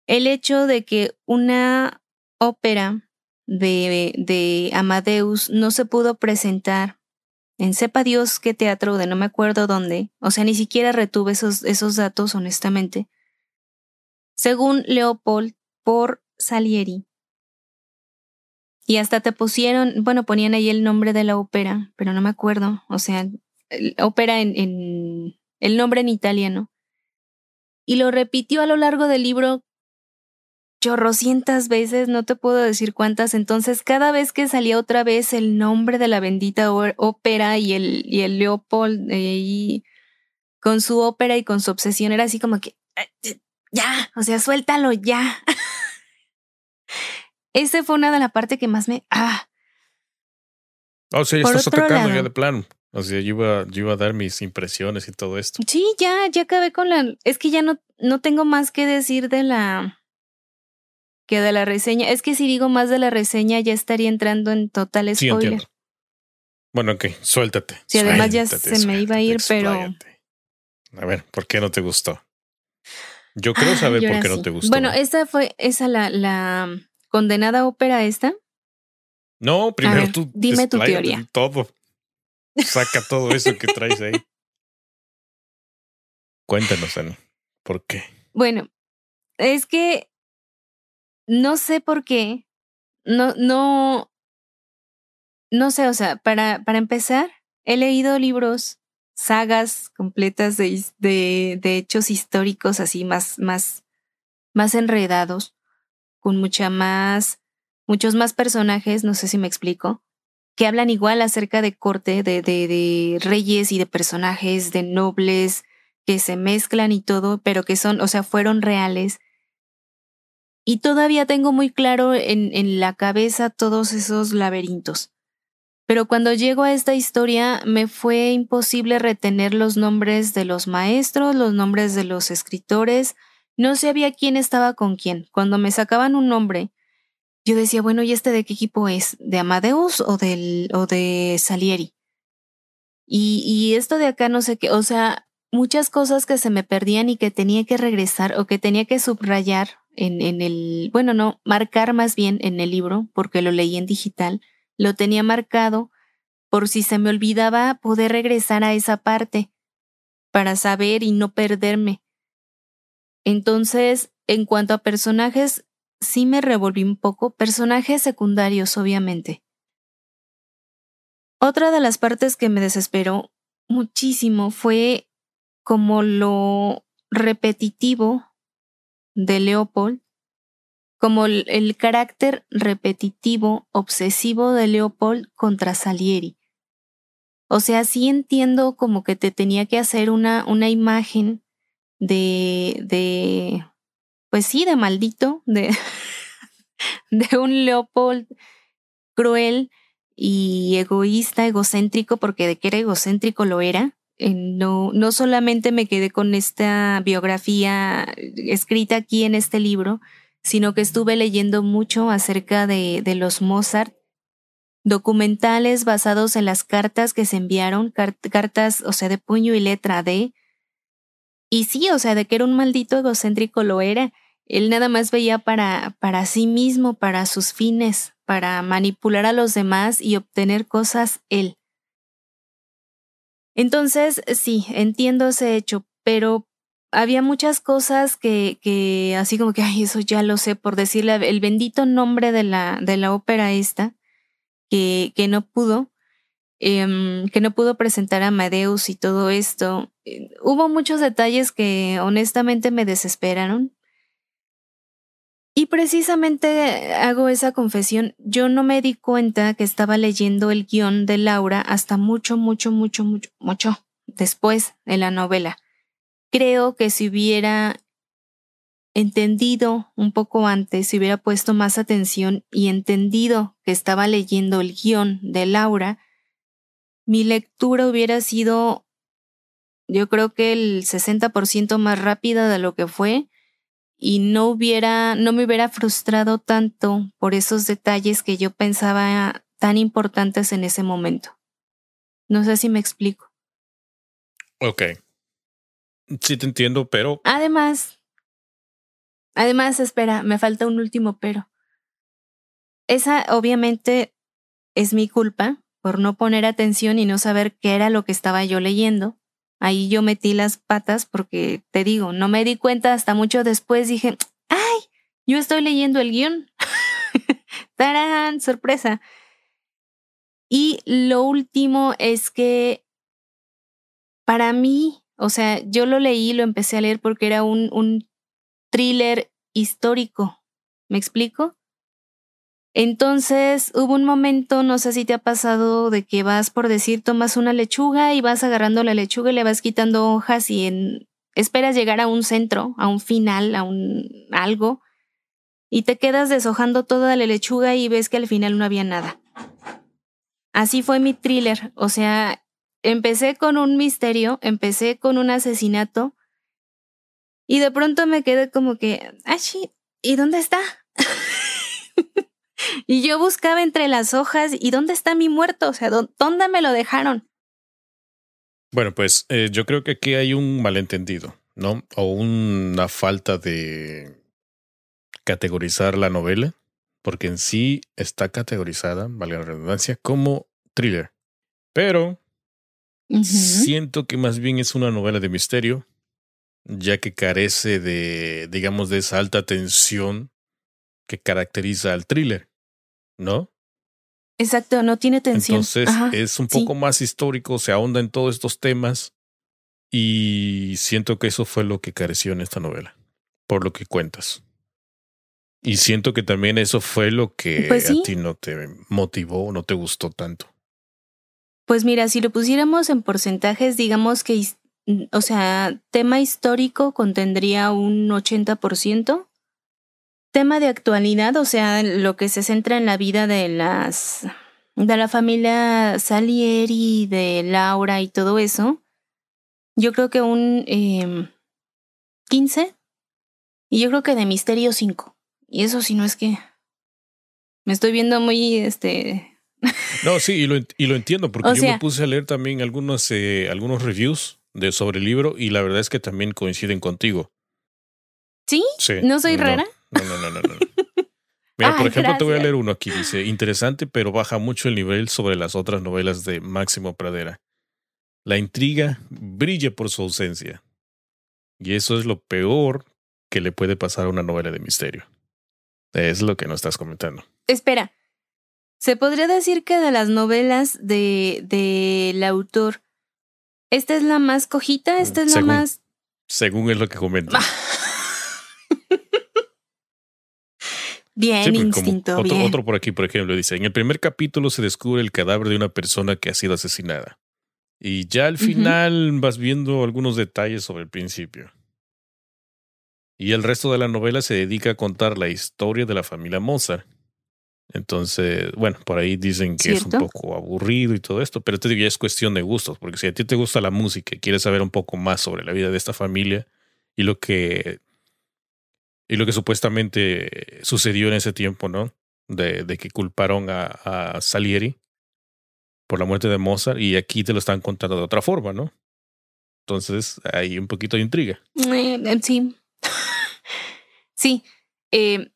el hecho de que una ópera de, de Amadeus no se pudo presentar en sepa Dios qué teatro de no me acuerdo dónde, o sea, ni siquiera retuve esos, esos datos honestamente, según Leopold por Salieri. Y hasta te pusieron, bueno, ponían ahí el nombre de la ópera, pero no me acuerdo, o sea, ópera en, en el nombre en italiano. Y lo repitió a lo largo del libro chorrocientas veces, no te puedo decir cuántas. Entonces, cada vez que salía otra vez el nombre de la bendita ópera y el, y el Leopold eh, y con su ópera y con su obsesión, era así como que, "Eh, ya, o sea, suéltalo ya. Esa fue una de las partes que más me... Ah,
o sea, ya
por
estás atacando
lado-
ya de plano. O sea, yo iba, yo iba a dar mis impresiones y todo esto.
sí, ya, ya acabé con la... Es que ya no, no tengo más que decir de la... que de la reseña. Es que si digo más de la reseña ya estaría entrando en total
Sí,
spoiler.
entiendo. Bueno, ok, suéltate.
Sí, además ya
suéltate,
se me iba a ir, pero-.
A ver, ¿por qué no te gustó? Yo creo
Ah,
saber
y
por
ahora
qué no
sí.
te gustó.
Bueno, esa fue esa la, la condenada ópera esta.
no, primero
ver,
tú
dime tu teoría.
todo. Saca todo eso que traes ahí. Cuéntanos, Ani, ¿por qué?
Bueno, es que no sé por qué. No, no, no sé, o sea, para, para empezar, he leído libros, sagas completas de, de, de hechos históricos así más, más, más enredados, con mucha más, muchos más personajes, no sé si me explico, que hablan igual acerca de corte, de, de, de reyes y de personajes, de nobles, que se mezclan y todo, pero que son, o sea, fueron reales. Y todavía tengo muy claro en, la cabeza todos esos laberintos. Pero cuando llego a esta historia me fue imposible retener los nombres de los maestros, los nombres de los escritores. No sabía quién estaba con quién. Cuando me sacaban un nombre, yo decía, bueno, ¿y este de qué equipo es? ¿De Amadeus o, o de Salieri? Y, y esto de acá no sé qué, o sea, muchas cosas que se me perdían y que tenía que regresar o que tenía que subrayar en, el, bueno, no, marcar más bien en el libro, porque lo leí en digital, lo tenía marcado por si se me olvidaba poder regresar a esa parte para saber y no perderme. Entonces, en cuanto a personajes, sí me revolví un poco, personajes secundarios, obviamente. Otra de las partes que me desesperó muchísimo fue como lo repetitivo de Leopold, como el, carácter repetitivo, obsesivo de Leopold contra Salieri. O sea, sí entiendo como que te tenía que hacer una, una imagen de, de, pues sí, de maldito, de, de un Leopold cruel y egoísta, egocéntrico, porque de que era egocéntrico lo era. Eh, No, no solamente me quedé con esta biografía escrita aquí en este libro, sino que estuve leyendo mucho acerca de, de los Mozart, documentales basados en las cartas que se enviaron, car- cartas, o sea, de puño y letra de. Y sí, o sea, de que era un maldito egocéntrico lo era. Él nada más veía para, para sí mismo, para sus fines, para manipular a los demás y obtener cosas él. Entonces, sí, entiendo ese hecho, pero había muchas cosas que, que así como que, ay, eso ya lo sé, por decirle el bendito nombre de la, de la ópera esta, que, que no pudo, em, que no pudo presentar a Amadeus y todo esto. Eh, Hubo muchos detalles que honestamente me desesperaron. Y precisamente hago esa confesión. Yo no me di cuenta que estaba leyendo el guion de Laura hasta mucho, mucho, mucho, mucho, mucho después en la novela. Creo que si hubiera entendido un poco antes, si hubiera puesto más atención y entendido que estaba leyendo el guion de Laura, mi lectura hubiera sido, yo creo que el 60% más rápida de lo que fue y no hubiera, no me hubiera frustrado tanto por esos detalles que yo pensaba tan importantes en ese momento. No sé si me explico.
Ok. Sí te entiendo, pero...
Además, además, espera, me falta un último pero. Esa obviamente es mi culpa por no poner atención y no saber qué era lo que estaba yo leyendo. Ahí yo metí las patas porque, te digo, no me di cuenta hasta mucho después. Dije, ay, yo estoy leyendo el guion. ¡Tarán! Sorpresa. Y lo último es que para mí, o sea, yo lo leí, lo empecé a leer porque era un, un thriller histórico. ¿Me explico? Entonces hubo un momento, no sé si te ha pasado, de que vas por decir, tomas una lechuga y vas agarrando la lechuga y le vas quitando hojas y en, esperas llegar a un centro, a un final, a un algo, y te quedas deshojando toda la lechuga y ves que al final no había nada. Así fue mi thriller, o sea, empecé con un misterio, empecé con un asesinato, y de pronto me quedé como que, ah, ¿y dónde está? Y yo buscaba entre las hojas, ¿y dónde está mi muerto? O sea, ¿dónde me lo dejaron?
Bueno, pues eh, yo creo que aquí hay un malentendido, ¿no? O una falta de categorizar la novela, porque en sí está categorizada, valga la redundancia, como thriller. Pero siento que más bien es una novela de misterio, ya que carece de, digamos, de esa alta tensión que caracteriza al thriller. ¿No?
Exacto, no tiene tensión.
Entonces es un poco más histórico, se ahonda en todos estos temas y siento que eso fue lo que careció en esta novela, por lo que cuentas. Y siento que también eso fue lo que pues a ti no te motivó, no te gustó tanto.
Pues mira, si lo pusiéramos en porcentajes, digamos que, o sea, tema histórico contendría un 80%, tema de actualidad, o sea, lo que se centra en la vida de las de la familia Salieri, de Laura y todo eso, yo creo que un eh, 15 y yo creo que de misterio 5. Y eso si no es que me estoy viendo muy este
No, sí, y lo, y lo entiendo porque yo me puse a leer también algunos eh, algunos reviews de sobre el libro y la verdad es que también coinciden contigo.
¿Sí? sí ¿No soy rara?
No, no, no, no. Mira, por ejemplo, te voy a leer uno aquí. Dice, interesante, pero baja mucho el nivel sobre las otras novelas de Máximo Pradera. La intriga brilla por su ausencia. Y eso es lo peor que le puede pasar a una novela de misterio. Es lo que nos estás comentando.
Espera. Se podría decir que de las novelas del de, autor, ¿esta es la más cojita? ¿Esta es la más...?
Según es lo que comenta.
Bien, instinto.
Otro, otro por aquí, por ejemplo, dice: En el primer capítulo se descubre el cadáver de una persona que ha sido asesinada. Y ya al final vas viendo algunos detalles sobre el principio. Y el resto de la novela se dedica a contar la historia de la familia Mozart. Entonces, bueno, por ahí dicen que es un poco aburrido y todo esto, pero te digo, ya es cuestión de gustos, porque si a ti te gusta la música y quieres saber un poco más sobre la vida de esta familia y lo que y lo que supuestamente sucedió en ese tiempo, ¿no? De, de que culparon a, Salieri por la muerte de Mozart y aquí te lo están contando de otra forma, ¿no? Entonces hay un poquito de intriga.
Eh, eh, sí. sí. Eh,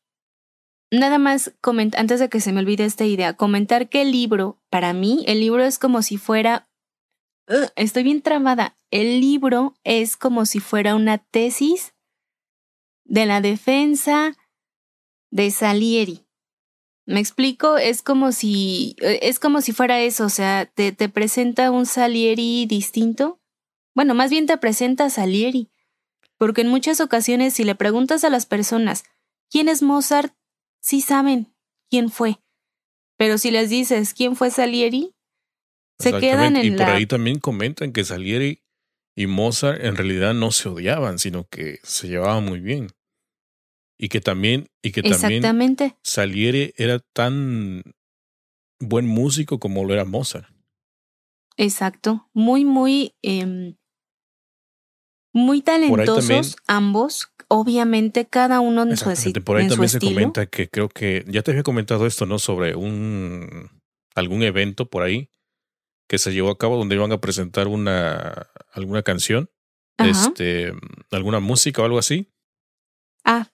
nada más antes de que se me olvide esta idea, comentar que el libro, para mí, el libro es como si fuera... estoy bien tramada. El libro es como si fuera una tesis de la defensa de Salieri. ¿Me explico? Es como si, eh, es como si fuera eso, o sea, te, te presenta un Salieri distinto. Bueno, más bien te presenta Salieri. Porque en muchas ocasiones si le preguntas a las personas quién es Mozart, sí saben quién fue. Pero si les dices quién fue Salieri, se quedan en
y por ahí también comentan que Salieri y Mozart en realidad no se odiaban, sino que se llevaban muy bien. Y que también, y que también Salieri era tan buen músico como lo era Mozart.
Exacto. Muy, muy, em, muy talentosos ambos. Obviamente, cada uno en su, estilo.
Por ahí también se comenta que creo que ya te había comentado esto, ¿no? Sobre un algún evento por ahí que se llevó a cabo donde iban a presentar una alguna canción, este, alguna música o algo así.
Ah,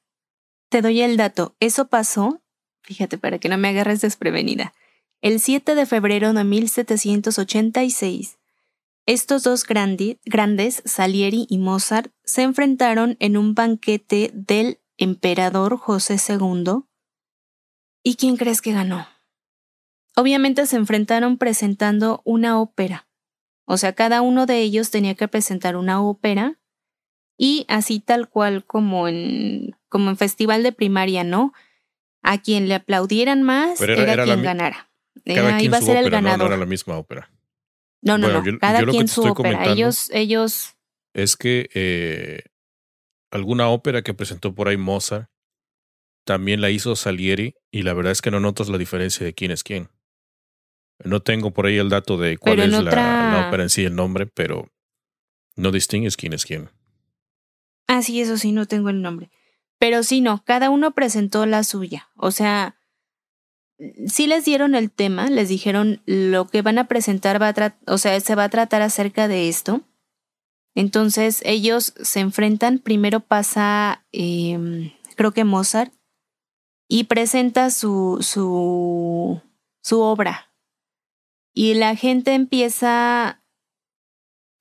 te doy el dato. Eso pasó, fíjate para que no me agarres desprevenida. El 7 de febrero de 1786, estos dos grandes, Salieri y Mozart, se enfrentaron en un banquete del emperador José II. ¿Y quién crees que ganó? Obviamente se enfrentaron presentando una ópera. O sea, cada uno de ellos tenía que presentar una ópera y así tal cual como en, como en festival de primaria, ¿no? A quien le aplaudieran más era, quien ganara.
Cada iba a ser el ganador. No, era la misma ópera.
No, no, no. cada quien su ópera. Ellos, ellos.
Es que eh, alguna ópera que presentó por ahí Mozart también la hizo Salieri y la verdad es que no notas la diferencia de quién es quién. No tengo por ahí el dato de cuál es la, ópera en sí, el nombre, pero no distingues quién es quién.
Ah, sí, eso sí, no tengo el nombre. Pero sí, no, cada uno presentó la suya. O sea, sí les dieron el tema, les dijeron lo que van a presentar va a o sea, se va a tratar acerca de esto. Entonces ellos se enfrentan, primero pasa, em, creo que Mozart, y presenta su, su, su obra, y la gente empieza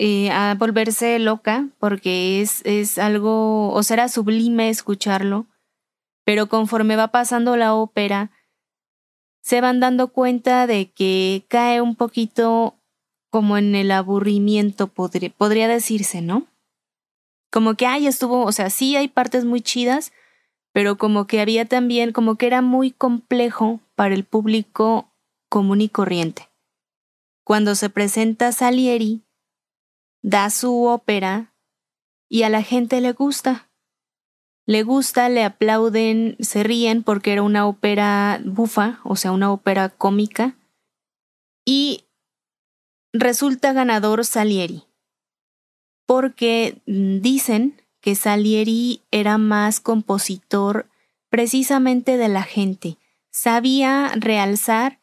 eh, a volverse loca porque es, es algo, o será sublime escucharlo, pero conforme va pasando la ópera, se van dando cuenta de que cae un poquito como en el aburrimiento, podría, podría decirse, ¿no? Como que, ay, estuvo, o sea, sí hay partes muy chidas, pero como que había también, como que era muy complejo para el público común y corriente. Cuando se presenta Salieri, da su ópera y a la gente le gusta. Le gusta, le aplauden, se ríen porque era una ópera bufa, o sea, una ópera cómica. Y resulta ganador Salieri. Porque dicen que Salieri era más compositor precisamente de la gente. Sabía realzar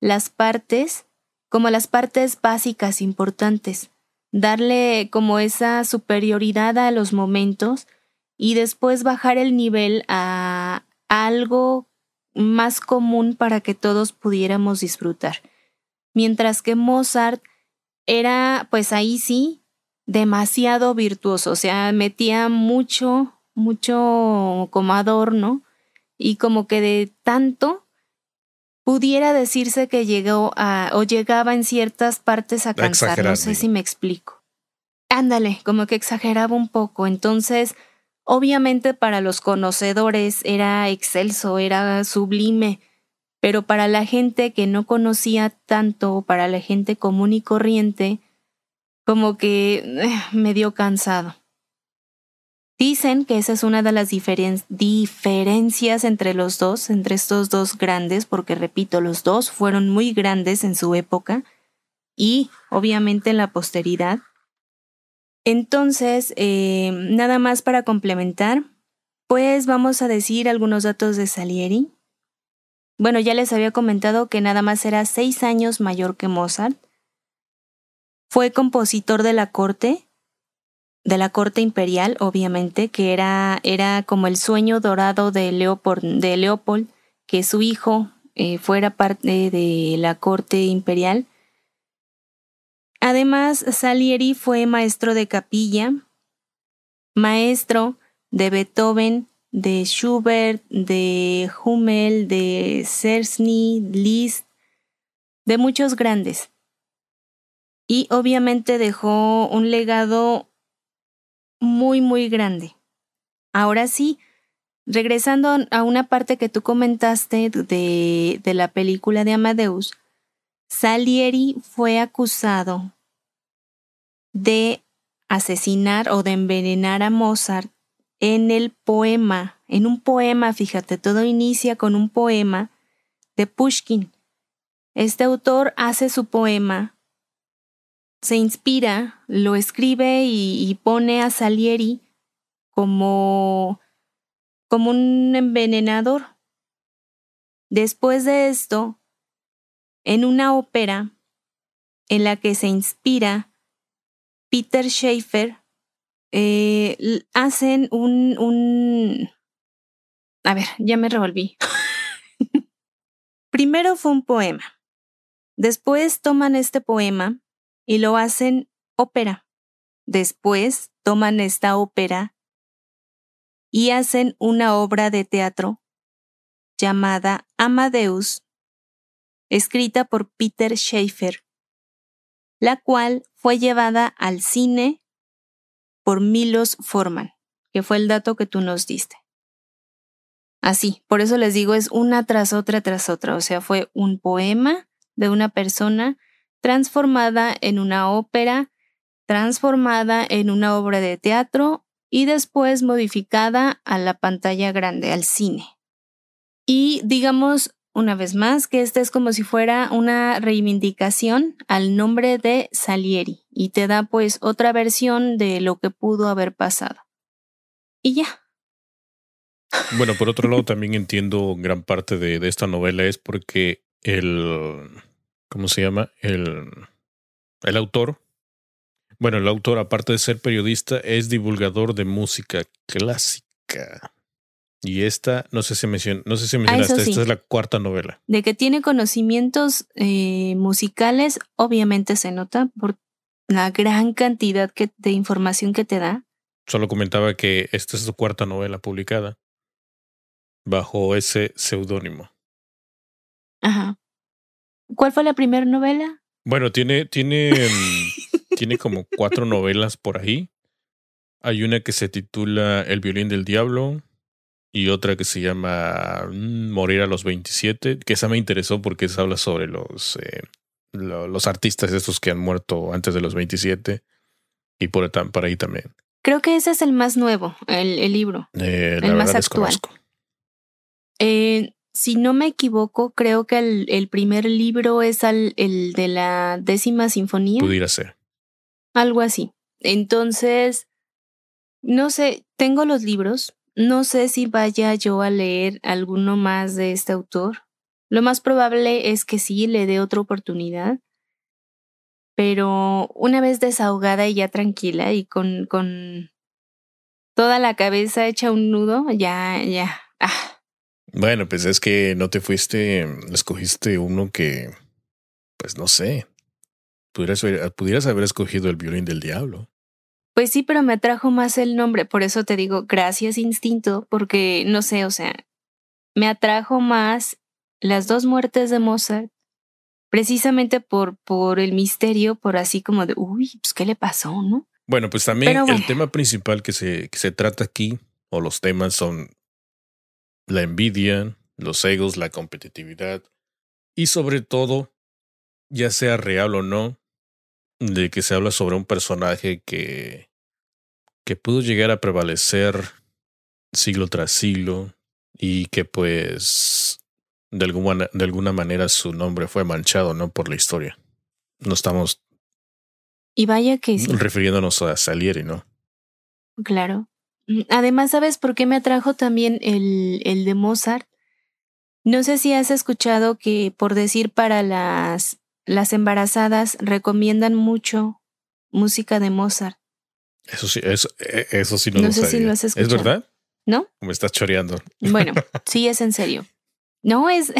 las partes como las partes básicas importantes, darle como esa superioridad a los momentos y después bajar el nivel a algo más común para que todos pudiéramos disfrutar. Mientras que Mozart era, pues ahí sí, demasiado virtuoso, o sea, metía mucho, mucho como adorno y como que de tanto pudiera decirse que llegó a o llegaba en ciertas partes a cansar, no sé si me explico. Ándale, como que exageraba un poco, entonces obviamente para los conocedores era excelso, era sublime, pero para la gente que no conocía tanto, para la gente común y corriente, como que eh, me dio cansado. Dicen que esa es una de las diferencias entre los dos, entre estos dos grandes, porque repito, los dos fueron muy grandes en su época y obviamente en la posteridad. Entonces, eh, nada más para complementar, pues vamos a decir algunos datos de Salieri. Bueno, ya les había comentado que nada más era seis años mayor que Mozart. Fue compositor de la corte de la corte imperial, obviamente, que era, era como el sueño dorado de Leopold, que su hijo eh, fuera parte de la corte imperial. Además, Salieri fue maestro de capilla, maestro de Beethoven, de Schubert, de Hummel, de Cerny, Liszt, de muchos grandes. Y obviamente dejó un legado muy, muy grande. Ahora sí, regresando a una parte que tú comentaste de, de la película de Amadeus, Salieri fue acusado de asesinar o de envenenar a Mozart en el poema, en un poema, fíjate, todo inicia con un poema de Pushkin. Este autor hace su poema, se inspira, lo escribe y, pone a Salieri como, como un envenenador. Después de esto, en una ópera en la que se inspira, Peter Schaeffer eh, hacen un, un... A ver, ya me revolví. Primero fue un poema. Después toman este poema y lo hacen ópera. Después toman esta ópera y hacen una obra de teatro llamada Amadeus, escrita por Peter Schaeffer, la cual fue llevada al cine por Milos Forman, que fue el dato que tú nos diste. Así, por eso les digo, es una tras otra tras otra, o sea, fue un poema de una persona transformada en una ópera, transformada en una obra de teatro y después modificada a la pantalla grande, al cine. Y digamos una vez más que esta es como si fuera una reivindicación al nombre de Salieri y te da pues otra versión de lo que pudo haber pasado. Y ya.
Bueno, por otro lado también entiendo gran parte de, esta novela es porque el, ¿cómo se llama? El, el autor, bueno, el autor aparte de ser periodista es divulgador de música clásica. Y esta, no sé si, mencion, no sé si ah, mencionaste, esta es la cuarta novela.
De que tiene conocimientos eh, musicales, obviamente se nota por la gran cantidad que, de información que te da.
Solo comentaba que esta es su cuarta novela publicada bajo ese seudónimo.
Ajá. ¿Cuál fue la primera novela?
Bueno, tiene, tiene, tiene como cuatro novelas por ahí. Hay una que se titula El violín del diablo, y otra que se llama mm, Morir a los 27, que esa me interesó porque se habla sobre los, eh, los artistas estos que han muerto antes de los 27 y por, por ahí también.
Creo que ese es el más nuevo, el, el libro.
Eh, el más actual.
Eh, si no me equivoco, creo que el, el primer libro es el de la décima sinfonía.
Pudiera ser.
Algo así. Entonces, no sé, tengo los libros, no sé si vaya yo a leer alguno más de este autor. Lo más probable es que sí le dé otra oportunidad. Pero una vez desahogada y ya tranquila y con, con toda la cabeza hecha un nudo, ya, ya. Ah.
Bueno, pues es que no te fuiste, escogiste uno que, pues no sé, pudieras, pudieras haber escogido el violín del diablo.
Pues sí, pero me atrajo más el nombre, por eso te digo gracias instinto, porque no sé, o sea, me atrajo más las dos muertes de Mozart, precisamente por, por el misterio, por así como de, uy, pues qué le pasó, ¿no?
Bueno, pues también el tema principal que se, que se trata aquí, o los temas son la envidia, los egos, la competitividad, y sobre todo, ya sea real o no, de que se habla sobre un personaje que que pudo llegar a prevalecer siglo tras siglo y que pues de alguna, de alguna manera su nombre fue manchado, ¿no? Por la historia. No estamos...
Y vaya que sí.
Refiriéndonos a Salieri, ¿no?
Claro. Mm, además, ¿sabes por qué me atrajo también el, el de Mozart? No sé si has escuchado que, por decir, para las, las embarazadas recomiendan mucho música de Mozart.
Eso sí, eso, e, eso sí no,
no sé si lo has escuchado.
¿Es verdad?
¿No?
me estás choreando?
Bueno, sí es en serio. No es.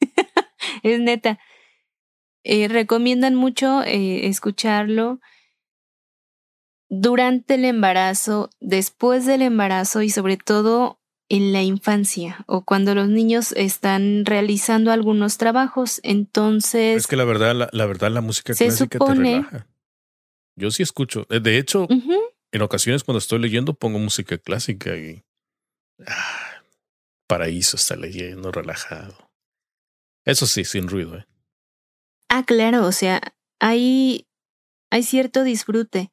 es neta. Eh, recomiendan mucho eh, escucharlo durante el embarazo, después del embarazo y sobre todo en la infancia o cuando los niños están realizando algunos trabajos. Entonces.
Es que la verdad, la, verdad, la música clásica te relaja. Yo sí escucho. Eh, de hecho, en ocasiones cuando estoy leyendo pongo música clásica y ah, paraíso está leyendo, relajado. Eso sí, sin ruido. ¿eh?
Ah, claro, o sea, hay, hay cierto disfrute.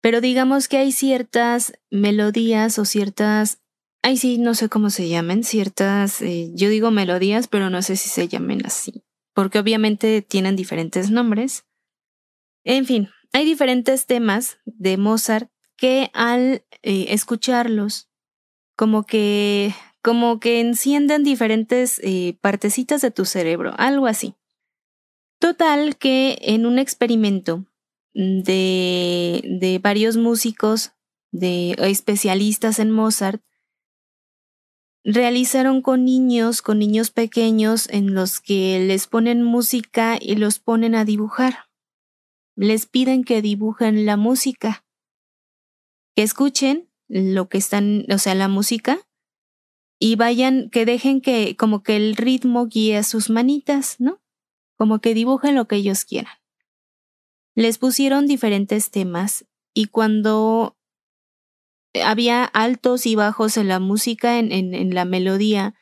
Pero digamos que hay ciertas melodías o ciertas, ay sí, no sé cómo se llamen, ciertas, eh, yo digo melodías, pero no sé si se llamen así, porque obviamente tienen diferentes nombres. En fin, hay diferentes temas de Mozart que al eh, escucharlos, como que, como que encienden diferentes eh, partecitas de tu cerebro, algo así. Total que en un experimento de, de varios músicos, de especialistas en Mozart, realizaron con niños, con niños pequeños, en los que les ponen música y los ponen a dibujar. Les piden que dibujen la música, que escuchen lo que están, o sea, la música, y vayan, que dejen que como que el ritmo guíe a sus manitas, ¿no? Como que dibujen lo que ellos quieran. Les pusieron diferentes temas y cuando había altos y bajos en la música, en, en, la melodía,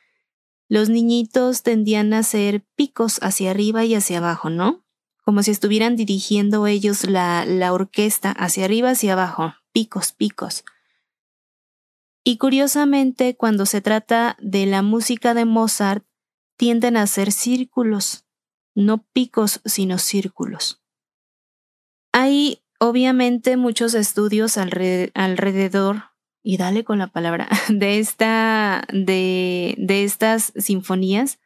los niñitos tendían a hacer picos hacia arriba y hacia abajo, ¿no? Como si estuvieran dirigiendo ellos la, la orquesta hacia arriba, hacia abajo, picos, picos. Y curiosamente, cuando se trata de la música de Mozart, tienden a hacer círculos, no picos, sino círculos. Hay obviamente muchos estudios alrededor, y dale con la palabra, de, esta, de, de estas sinfonías.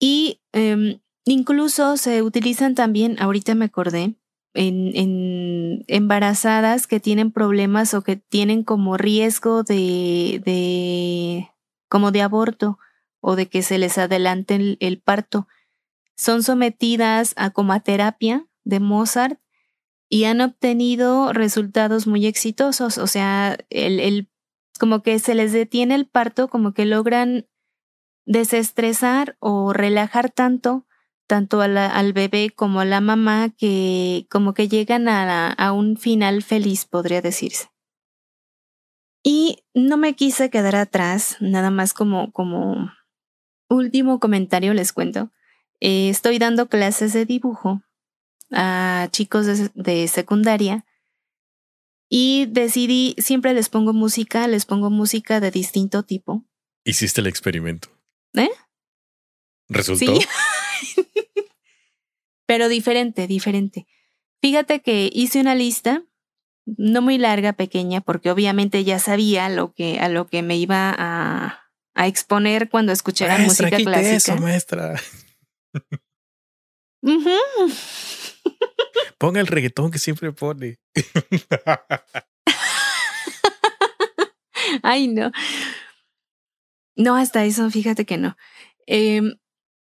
Y em, incluso se utilizan también, ahorita me acordé, en, embarazadas que tienen problemas o que tienen como riesgo de, de como de aborto o de que se les adelante el, el parto. Son sometidas a comaterapia de Mozart y han obtenido resultados muy exitosos. O sea, el, el, como que se les detiene el parto, como que logran desestresar o relajar tanto, tanto al bebé como a la mamá, que como que llegan a, a un final feliz, podría decirse. Y no me quise quedar atrás, nada más como, como último comentario les cuento. Eh, estoy dando clases de dibujo a chicos de, secundaria y decidí, siempre les pongo música, les pongo música de distinto tipo.
Hiciste el experimento.
¿Eh?
¿Resultó? Sí.
Pero diferente, diferente. Fíjate que hice una lista, no muy larga, pequeña, porque obviamente ya sabía lo que, a lo que me iba a, a exponer cuando escuchara música clásica.
Eso, maestra. Ponga el reggaetón que siempre pone.
Ay, no. No, hasta eso, fíjate que no. Em,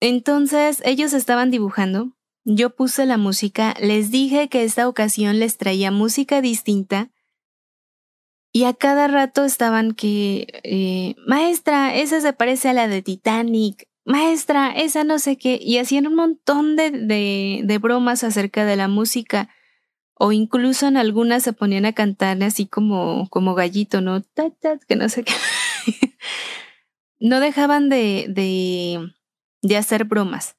entonces, ellos estaban dibujando. Yo puse la música, les dije que esta ocasión les traía música distinta. Y a cada rato estaban que, eh, maestra, esa se parece a la de Titanic maestra, esa no sé qué, y hacían un montón de, de, bromas acerca de la música, o incluso en algunas se ponían a cantar así como, como gallito, ¿no? que no sé qué. no dejaban de, de, de hacer bromas.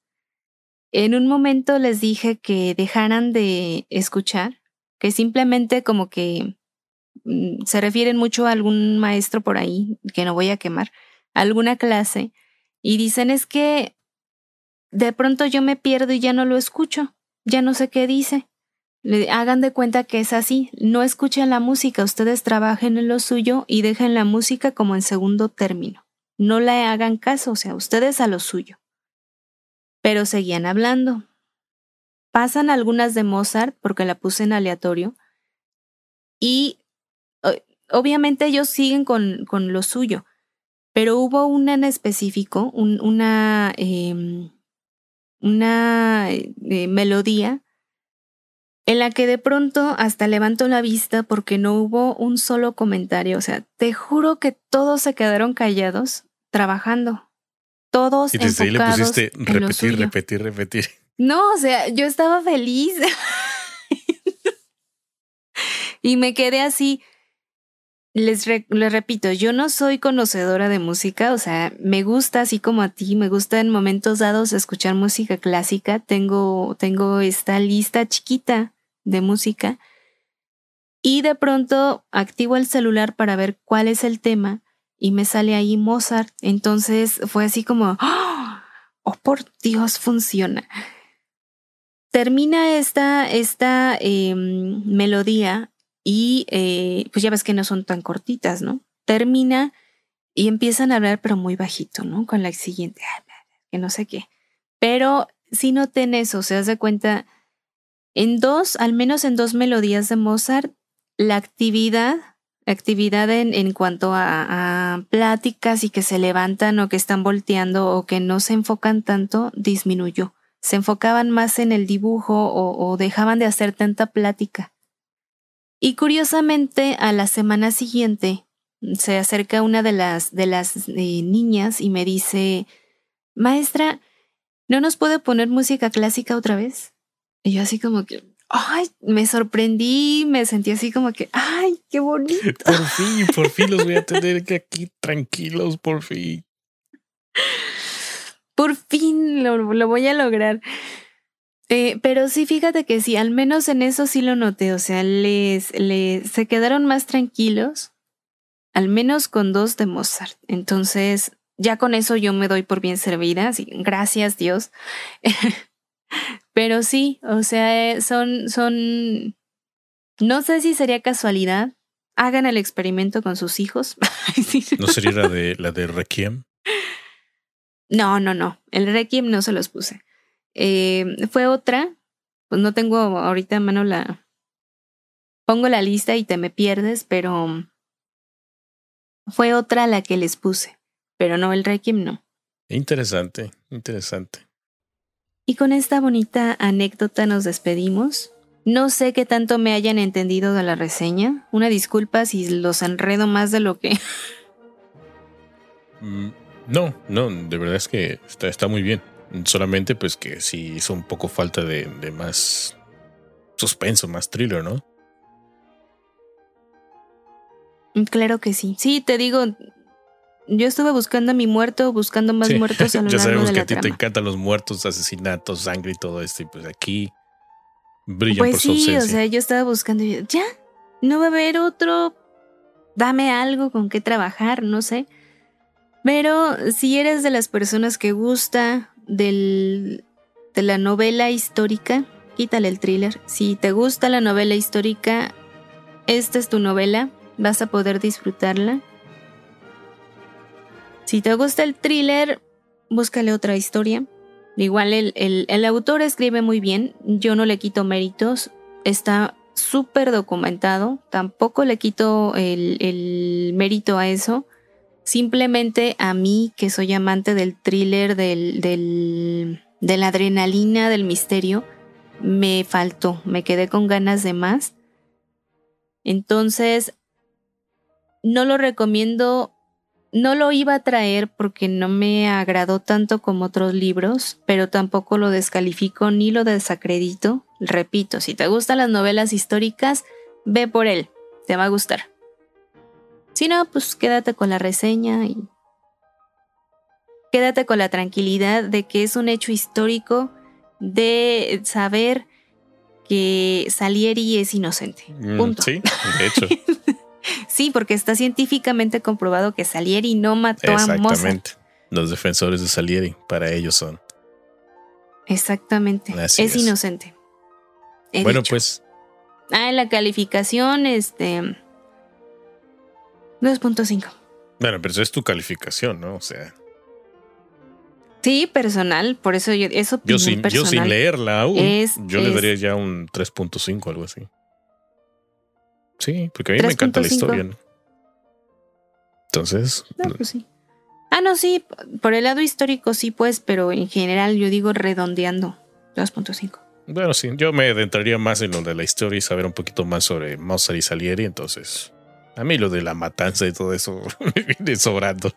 En un momento les dije que dejaran de escuchar, que simplemente como que mm, se refieren mucho a algún maestro por ahí, que no voy a quemar, alguna clase, y dicen es que de pronto yo me pierdo y ya no lo escucho, ya no sé qué dice. Le hagan de cuenta que es así, no escuchen la música, ustedes trabajen en lo suyo y dejen la música como en segundo término. No le hagan caso, o sea, ustedes a lo suyo. Pero seguían hablando. Pasan algunas de Mozart, porque la puse en aleatorio, y obviamente ellos siguen con, con lo suyo, pero hubo una en específico, una, em, una eh, melodía en la que de pronto hasta levantó la vista porque no hubo un solo comentario. O sea, te juro que todos se quedaron callados trabajando. Todos.
Y desde ahí le pusiste repetir, repetir, repetir.
No, o sea, yo estaba feliz. y me quedé así. Les, repito, yo no soy conocedora de música, o sea, me gusta así como a ti, me gusta en momentos dados escuchar música clásica. Tengo, tengo esta lista chiquita de música y de pronto activo el celular para ver cuál es el tema y me sale ahí Mozart. Entonces fue así como, oh, por Dios, funciona. Termina esta, esta em, melodía y eh, pues ya ves que no son tan cortitas, ¿no? Termina y empiezan a hablar pero muy bajito, ¿no? Con la siguiente, que no sé qué. Pero si noten eso, se hace cuenta, en dos, al menos en dos melodías de Mozart, la actividad, actividad en, en cuanto a, a, pláticas y que se levantan o que están volteando o que no se enfocan tanto, disminuyó. Se enfocaban más en el dibujo o, o dejaban de hacer tanta plática. Y curiosamente, a la semana siguiente, se acerca una de las, de las eh, niñas y me dice, maestra, ¿no nos puede poner música clásica otra vez? Y yo así como que, ay, me sorprendí, me sentí así como que, ay, qué bonito.
Por fin, por fin los voy a tener que aquí tranquilos, por fin.
Por fin lo, lo voy a lograr. Eh, pero sí, fíjate que sí, al menos en eso sí lo noté, o sea, les, les, se quedaron más tranquilos, al menos con dos de Mozart. Entonces, ya con eso yo me doy por bien servida, sí, gracias Dios. pero sí, o sea, son, son, no sé si sería casualidad, hagan el experimento con sus hijos.
¿No sería la de, la de Requiem?
No, no, no, el Requiem no se los puse. Eh, fue otra, pues no tengo ahorita en mano la... Pongo la lista y te me pierdes, pero fue otra la que les puse, pero no el Requiem, no.
Interesante, interesante.
Y con esta bonita anécdota nos despedimos. No sé qué tanto me hayan entendido de la reseña. Una disculpa si los enredo más de lo que...
Mm, no, no, de verdad es que está, está muy bien. Solamente pues que sí hizo un poco falta de, de más suspenso, más thriller, ¿no?
Claro que sí. Sí, te digo, yo estuve buscando a mi muerto, buscando más muertos a lo
ya
largo
sabemos
de
que
la
a ti te encantan los muertos, asesinatos, sangre y todo esto. Y pues aquí brillan
Pues
por su
sí, o
ausencia.
sea, yo estaba buscando y yo, ya, no va a haber otro, dame algo con qué trabajar, no sé. Pero si eres de las personas que gusta del, de la novela histórica, quítale el thriller. Si te gusta la novela histórica, esta es tu novela, vas a poder disfrutarla. Si te gusta el thriller, búscale otra historia. Igual el, el, el autor escribe muy bien, yo no le quito méritos, está súper documentado, tampoco le quito el, el mérito a eso. Simplemente a mí, que soy amante del thriller, del, del, de la adrenalina, del misterio, me faltó, me quedé con ganas de más. Entonces, no lo recomiendo, no lo iba a traer porque no me agradó tanto como otros libros, pero tampoco lo descalifico ni lo desacredito. Repito, si te gustan las novelas históricas, ve por él, te va a gustar. Si no, pues quédate con la reseña y quédate con la tranquilidad de que es un hecho histórico de saber que Salieri es inocente.
Mm,
Punto.
Sí, de hecho.
sí, porque está científicamente comprobado que Salieri no mató a Mozart.
Exactamente. Los defensores de Salieri, para ellos son.
Exactamente.
Así
es,
es.
inocente. He
bueno,
dicho.
pues
Ah, en la calificación, este. 2.5.
Bueno, pero eso es tu calificación, ¿no? O sea,
Sí, personal, por eso yo, eso
yo sin, yo sin leerla aún,
Es-
yo le daría ya un 3.5, algo así. Sí, porque a mí me encanta la
3.5.
historia, ¿no? Entonces,
No, pues sí. Ah, no, sí, por el lado histórico sí, pues, pero en general yo digo redondeando. 2.5.
bueno, sí, yo me adentraría más en lo de la historia y saber un poquito más sobre Mozart y Salieri, entonces, a mí lo de la matanza y todo eso me viene sobrando.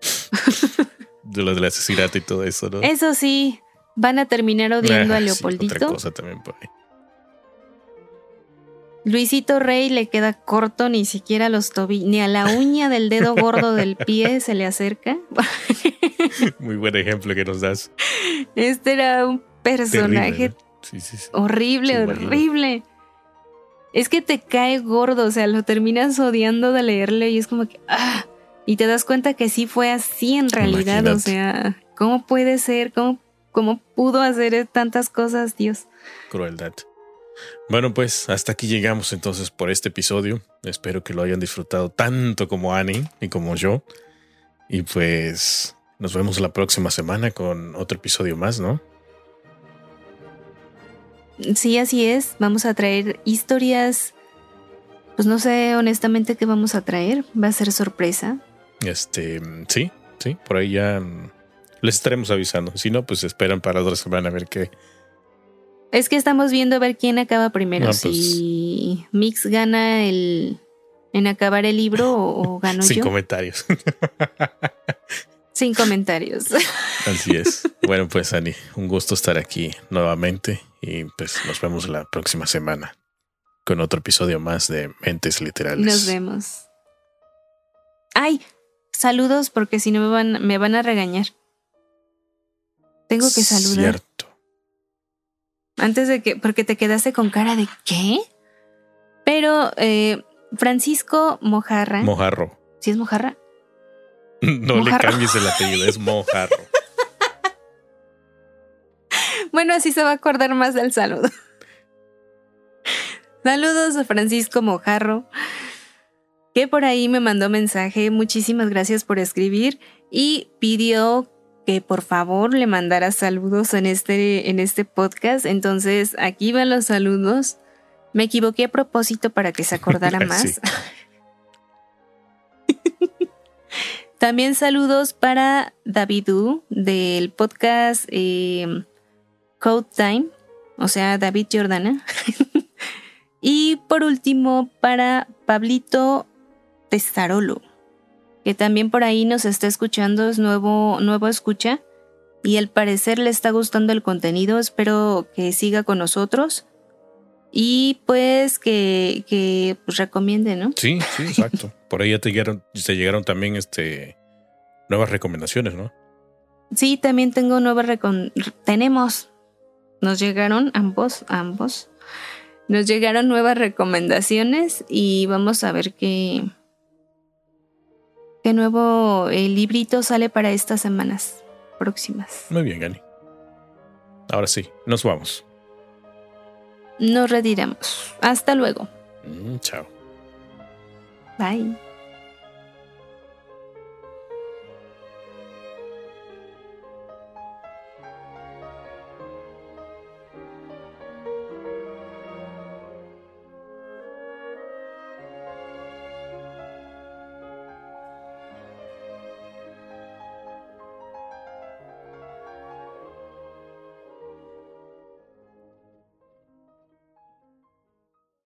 de lo del asesinato y todo eso, ¿no?
Eso sí, van a terminar odiando
Ah,
a
sí,
Leopoldito.
otra cosa también por ahí.
Luisito Rey le queda corto ni siquiera los tobillos, ni a la uña del dedo gordo del pie se le acerca.
Muy buen ejemplo que nos das.
Este era un personaje horrible, horrible. Es que te cae gordo, o sea, lo terminas odiando de leerle y es como que, ah, y te das cuenta que sí fue así en realidad, o sea, ¿cómo puede ser? ¿Cómo, ¿Cómo pudo hacer tantas cosas, Dios?
Crueldad. Bueno, pues hasta aquí llegamos entonces por este episodio. Espero que lo hayan disfrutado tanto como Annie y como yo. Y pues nos vemos la próxima semana con otro episodio más, ¿no?
Sí, así es. Vamos a traer historias. Pues no sé honestamente qué vamos a traer. Va a ser sorpresa.
Este, sí, sí, por ahí ya les estaremos avisando. Si no, pues esperan para otra semana a ver qué,
es que estamos viendo a ver quién acaba primero. Pues. si Mix gana el en acabar el libro o, gano yo.
Sin comentarios.
Sin comentarios.
Así es. Bueno, pues Ani, un gusto estar aquí nuevamente y pues nos vemos la próxima semana con otro episodio más de Mentes Literales.
Nos vemos. Ay, saludos porque si no me van, me van a regañar. Tengo que saludar. Cierto. Antes de que, porque te quedaste con cara de ¿qué? Pero eh, Francisco Mojarra.
Mojarro.
¿Sí es Mojarra?
No le cambies el apellido, es Mojarro.
bueno, así se va a acordar más del saludo. Saludos a Francisco Mojarro, que por ahí me mandó mensaje. Muchísimas gracias por escribir y pidió que por favor le mandara saludos en este, en este podcast. Entonces, aquí van los saludos. Me equivoqué a propósito para que se acordara más. También saludos para Davidú del podcast em, Code Time, o sea, David Jordana. y por último, para Pablito Testarolo que también por ahí nos está escuchando, es nuevo, nuevo escucha y al parecer le está gustando el contenido, espero que siga con nosotros y pues que, que pues, recomiende, ¿no?
Sí, sí, exacto. por ahí ya te llegaron, te llegaron también este, nuevas recomendaciones, ¿no?
Sí, también tengo nuevas tenemos, nos llegaron ambos, ambos, nos llegaron nuevas recomendaciones y vamos a ver qué, qué nuevo el eh, librito sale para estas semanas próximas.
Muy bien, Gani. Ahora sí, nos vamos.
Nos retiramos. Hasta luego.
Mm, chao.
Bye.